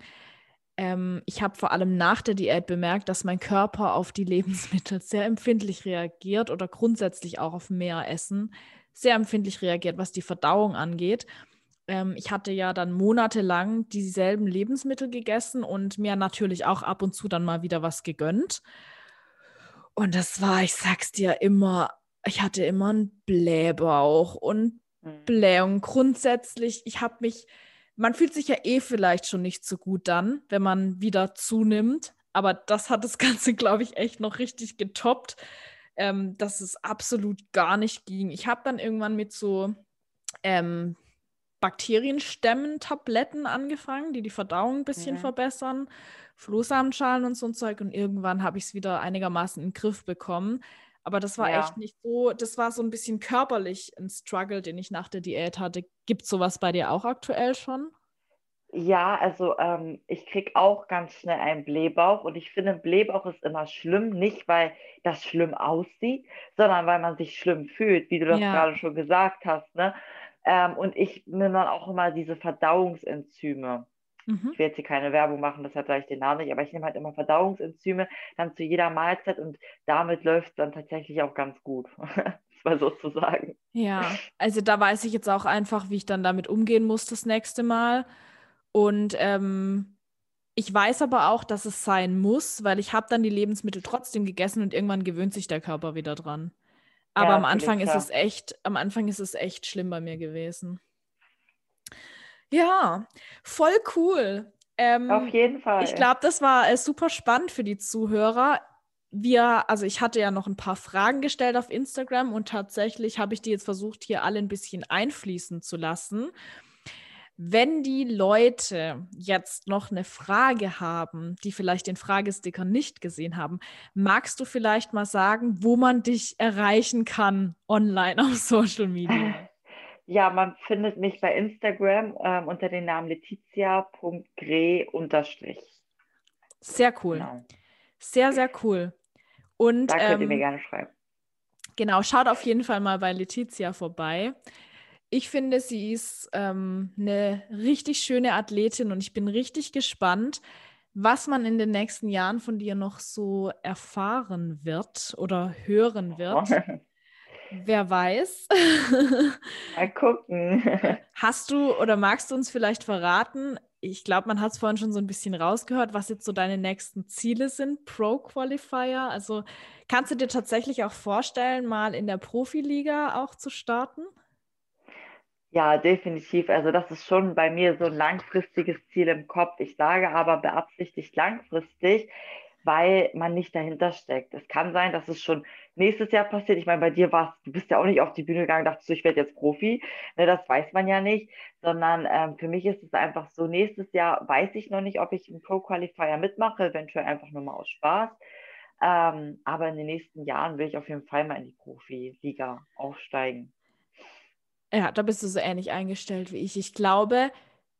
Ähm, ich habe vor allem nach der Diät bemerkt, dass mein Körper auf die Lebensmittel sehr empfindlich reagiert oder grundsätzlich auch auf mehr Essen sehr empfindlich reagiert, was die Verdauung angeht. Ähm, ich hatte ja dann monatelang dieselben Lebensmittel gegessen und mir natürlich auch ab und zu dann mal wieder was gegönnt. Und das war, ich sag's dir, immer, ich hatte immer einen Blähbauch und mhm. Blähung. Grundsätzlich, ich habe mich man fühlt sich ja eh vielleicht schon nicht so gut dann, wenn man wieder zunimmt. Aber das hat das Ganze, glaube ich, echt noch richtig getoppt, ähm, dass es absolut gar nicht ging. Ich habe dann irgendwann mit so ähm, Bakterienstämmen-Tabletten angefangen, die die Verdauung ein bisschen mhm. verbessern, Flohsamenschalen und so ein Zeug. Und irgendwann habe ich es wieder einigermaßen in den Griff bekommen. Aber das war ja. echt nicht so, das war so ein bisschen körperlich ein Struggle, den ich nach der Diät hatte. Gibt es sowas bei dir auch aktuell schon? Ja, also ähm, ich kriege auch ganz schnell einen Blähbauch und ich finde, ein Blähbauch ist immer schlimm, nicht weil das schlimm aussieht, sondern weil man sich schlimm fühlt, wie du das ja. gerade schon gesagt hast. Ne? Ähm, und ich nehme dann auch immer diese Verdauungsenzyme. Mhm. Ich will jetzt hier keine Werbung machen, deshalb sage ich den Namen nicht, aber ich nehme halt immer Verdauungsenzyme dann zu jeder Mahlzeit und damit läuft es dann tatsächlich auch ganz gut. mal sozusagen. Ja, also da weiß ich jetzt auch einfach, wie ich dann damit umgehen muss das nächste Mal. Und ähm, ich weiß aber auch, dass es sein muss, weil ich habe dann die Lebensmittel trotzdem gegessen und irgendwann gewöhnt sich der Körper wieder dran. Aber ja, am Anfang ist es echt, am Anfang ist es echt schlimm bei mir gewesen. Ja, voll cool. Ähm, Auf jeden Fall. Ich glaube, das war äh, super spannend für die Zuhörer. Wir, also ich hatte ja noch ein paar Fragen gestellt auf Instagram und tatsächlich habe ich die jetzt versucht, hier alle ein bisschen einfließen zu lassen. Wenn die Leute jetzt noch eine Frage haben, die vielleicht den Fragesticker nicht gesehen haben, magst du vielleicht mal sagen, wo man dich erreichen kann online auf Social Media? Ja, man findet mich bei Instagram ähm, unter dem Namen letizia.gre Sehr cool. Genau. Sehr, sehr cool. Und, da könnt ähm, ihr mir ähm, gerne schreiben. Genau, schaut auf jeden Fall mal bei Letizia vorbei. Ich finde, sie ist ähm, eine richtig schöne Athletin und ich bin richtig gespannt, was man in den nächsten Jahren von dir noch so erfahren wird oder hören wird. Wer weiß. Mal gucken. Hast du oder magst du uns vielleicht verraten? Ich glaube, man hat es vorhin schon so ein bisschen rausgehört, was jetzt so deine nächsten Ziele sind, Pro-Qualifier. Also kannst du dir tatsächlich auch vorstellen, mal in der Profiliga auch zu starten? Ja, definitiv. Also das ist schon bei mir so ein langfristiges Ziel im Kopf. Ich sage aber beabsichtigt langfristig, weil man nicht dahinter steckt. Es kann sein, dass es schon nächstes Jahr passiert. Ich meine, bei dir warst du bist ja auch nicht auf die Bühne gegangen, dachtest du, ich werde jetzt Profi. Ne, das weiß man ja nicht, sondern ähm, für mich ist es einfach so, nächstes Jahr weiß ich noch nicht, ob ich im Pro-Qualifier mitmache, eventuell einfach nur mal aus Spaß. Ähm, aber in den nächsten Jahren will ich auf jeden Fall mal in die Profiliga aufsteigen. Ja, da bist du so ähnlich eingestellt wie ich. Ich glaube,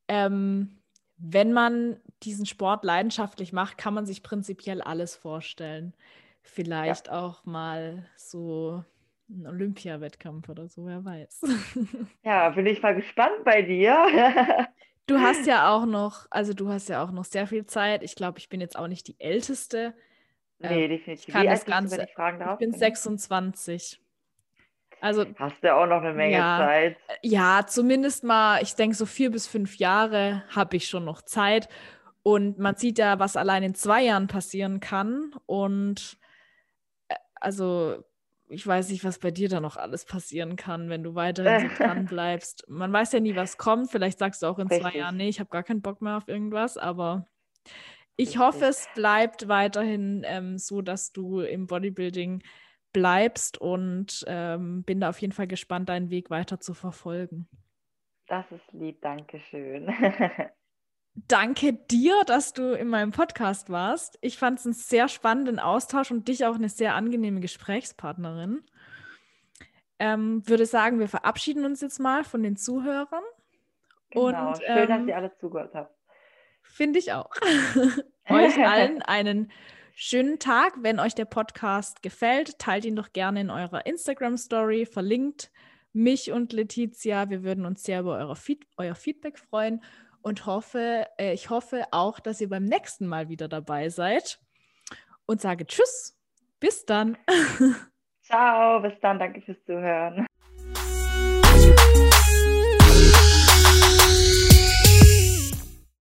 ähm, wenn man diesen Sport leidenschaftlich macht, kann man sich prinzipiell alles vorstellen. Vielleicht ja. auch mal so ein Olympiawettkampf oder so, wer weiß. Ja, bin ich mal gespannt bei dir. Du hast ja auch noch, also du hast ja auch noch sehr viel Zeit. Ich glaube, ich bin jetzt auch nicht die Älteste. Nee, ähm, definitiv. Ich kann Wie das Ganze, du, ich, ich bin 26. Also, Hast du auch noch eine Menge ja, Zeit? Ja, zumindest mal, ich denke, so vier bis fünf Jahre habe ich schon noch Zeit. Und man sieht ja, was allein in zwei Jahren passieren kann. Und äh, also, ich weiß nicht, was bei dir da noch alles passieren kann, wenn du weiterhin so dran bleibst. Man weiß ja nie, was kommt. Vielleicht sagst du auch in Richtig. zwei Jahren, nee, ich habe gar keinen Bock mehr auf irgendwas. Aber ich Richtig. hoffe, es bleibt weiterhin ähm, so, dass du im Bodybuilding bleibst und ähm, bin da auf jeden Fall gespannt, deinen Weg weiter zu verfolgen. Das ist lieb, danke schön. Danke dir, dass du in meinem Podcast warst. Ich fand es einen sehr spannenden Austausch und dich auch eine sehr angenehme Gesprächspartnerin. Ähm, würde sagen, wir verabschieden uns jetzt mal von den Zuhörern. Genau, und, schön, ähm, dass ihr alle zugehört habt. Finde ich auch. Euch allen einen schönen Tag. Wenn euch der Podcast gefällt, teilt ihn doch gerne in eurer Instagram-Story, verlinkt mich und Letizia. Wir würden uns sehr über Feed euer Feedback freuen und hoffe, äh, ich hoffe auch, dass ihr beim nächsten Mal wieder dabei seid und sage Tschüss. Bis dann. Ciao, bis dann. Danke fürs Zuhören.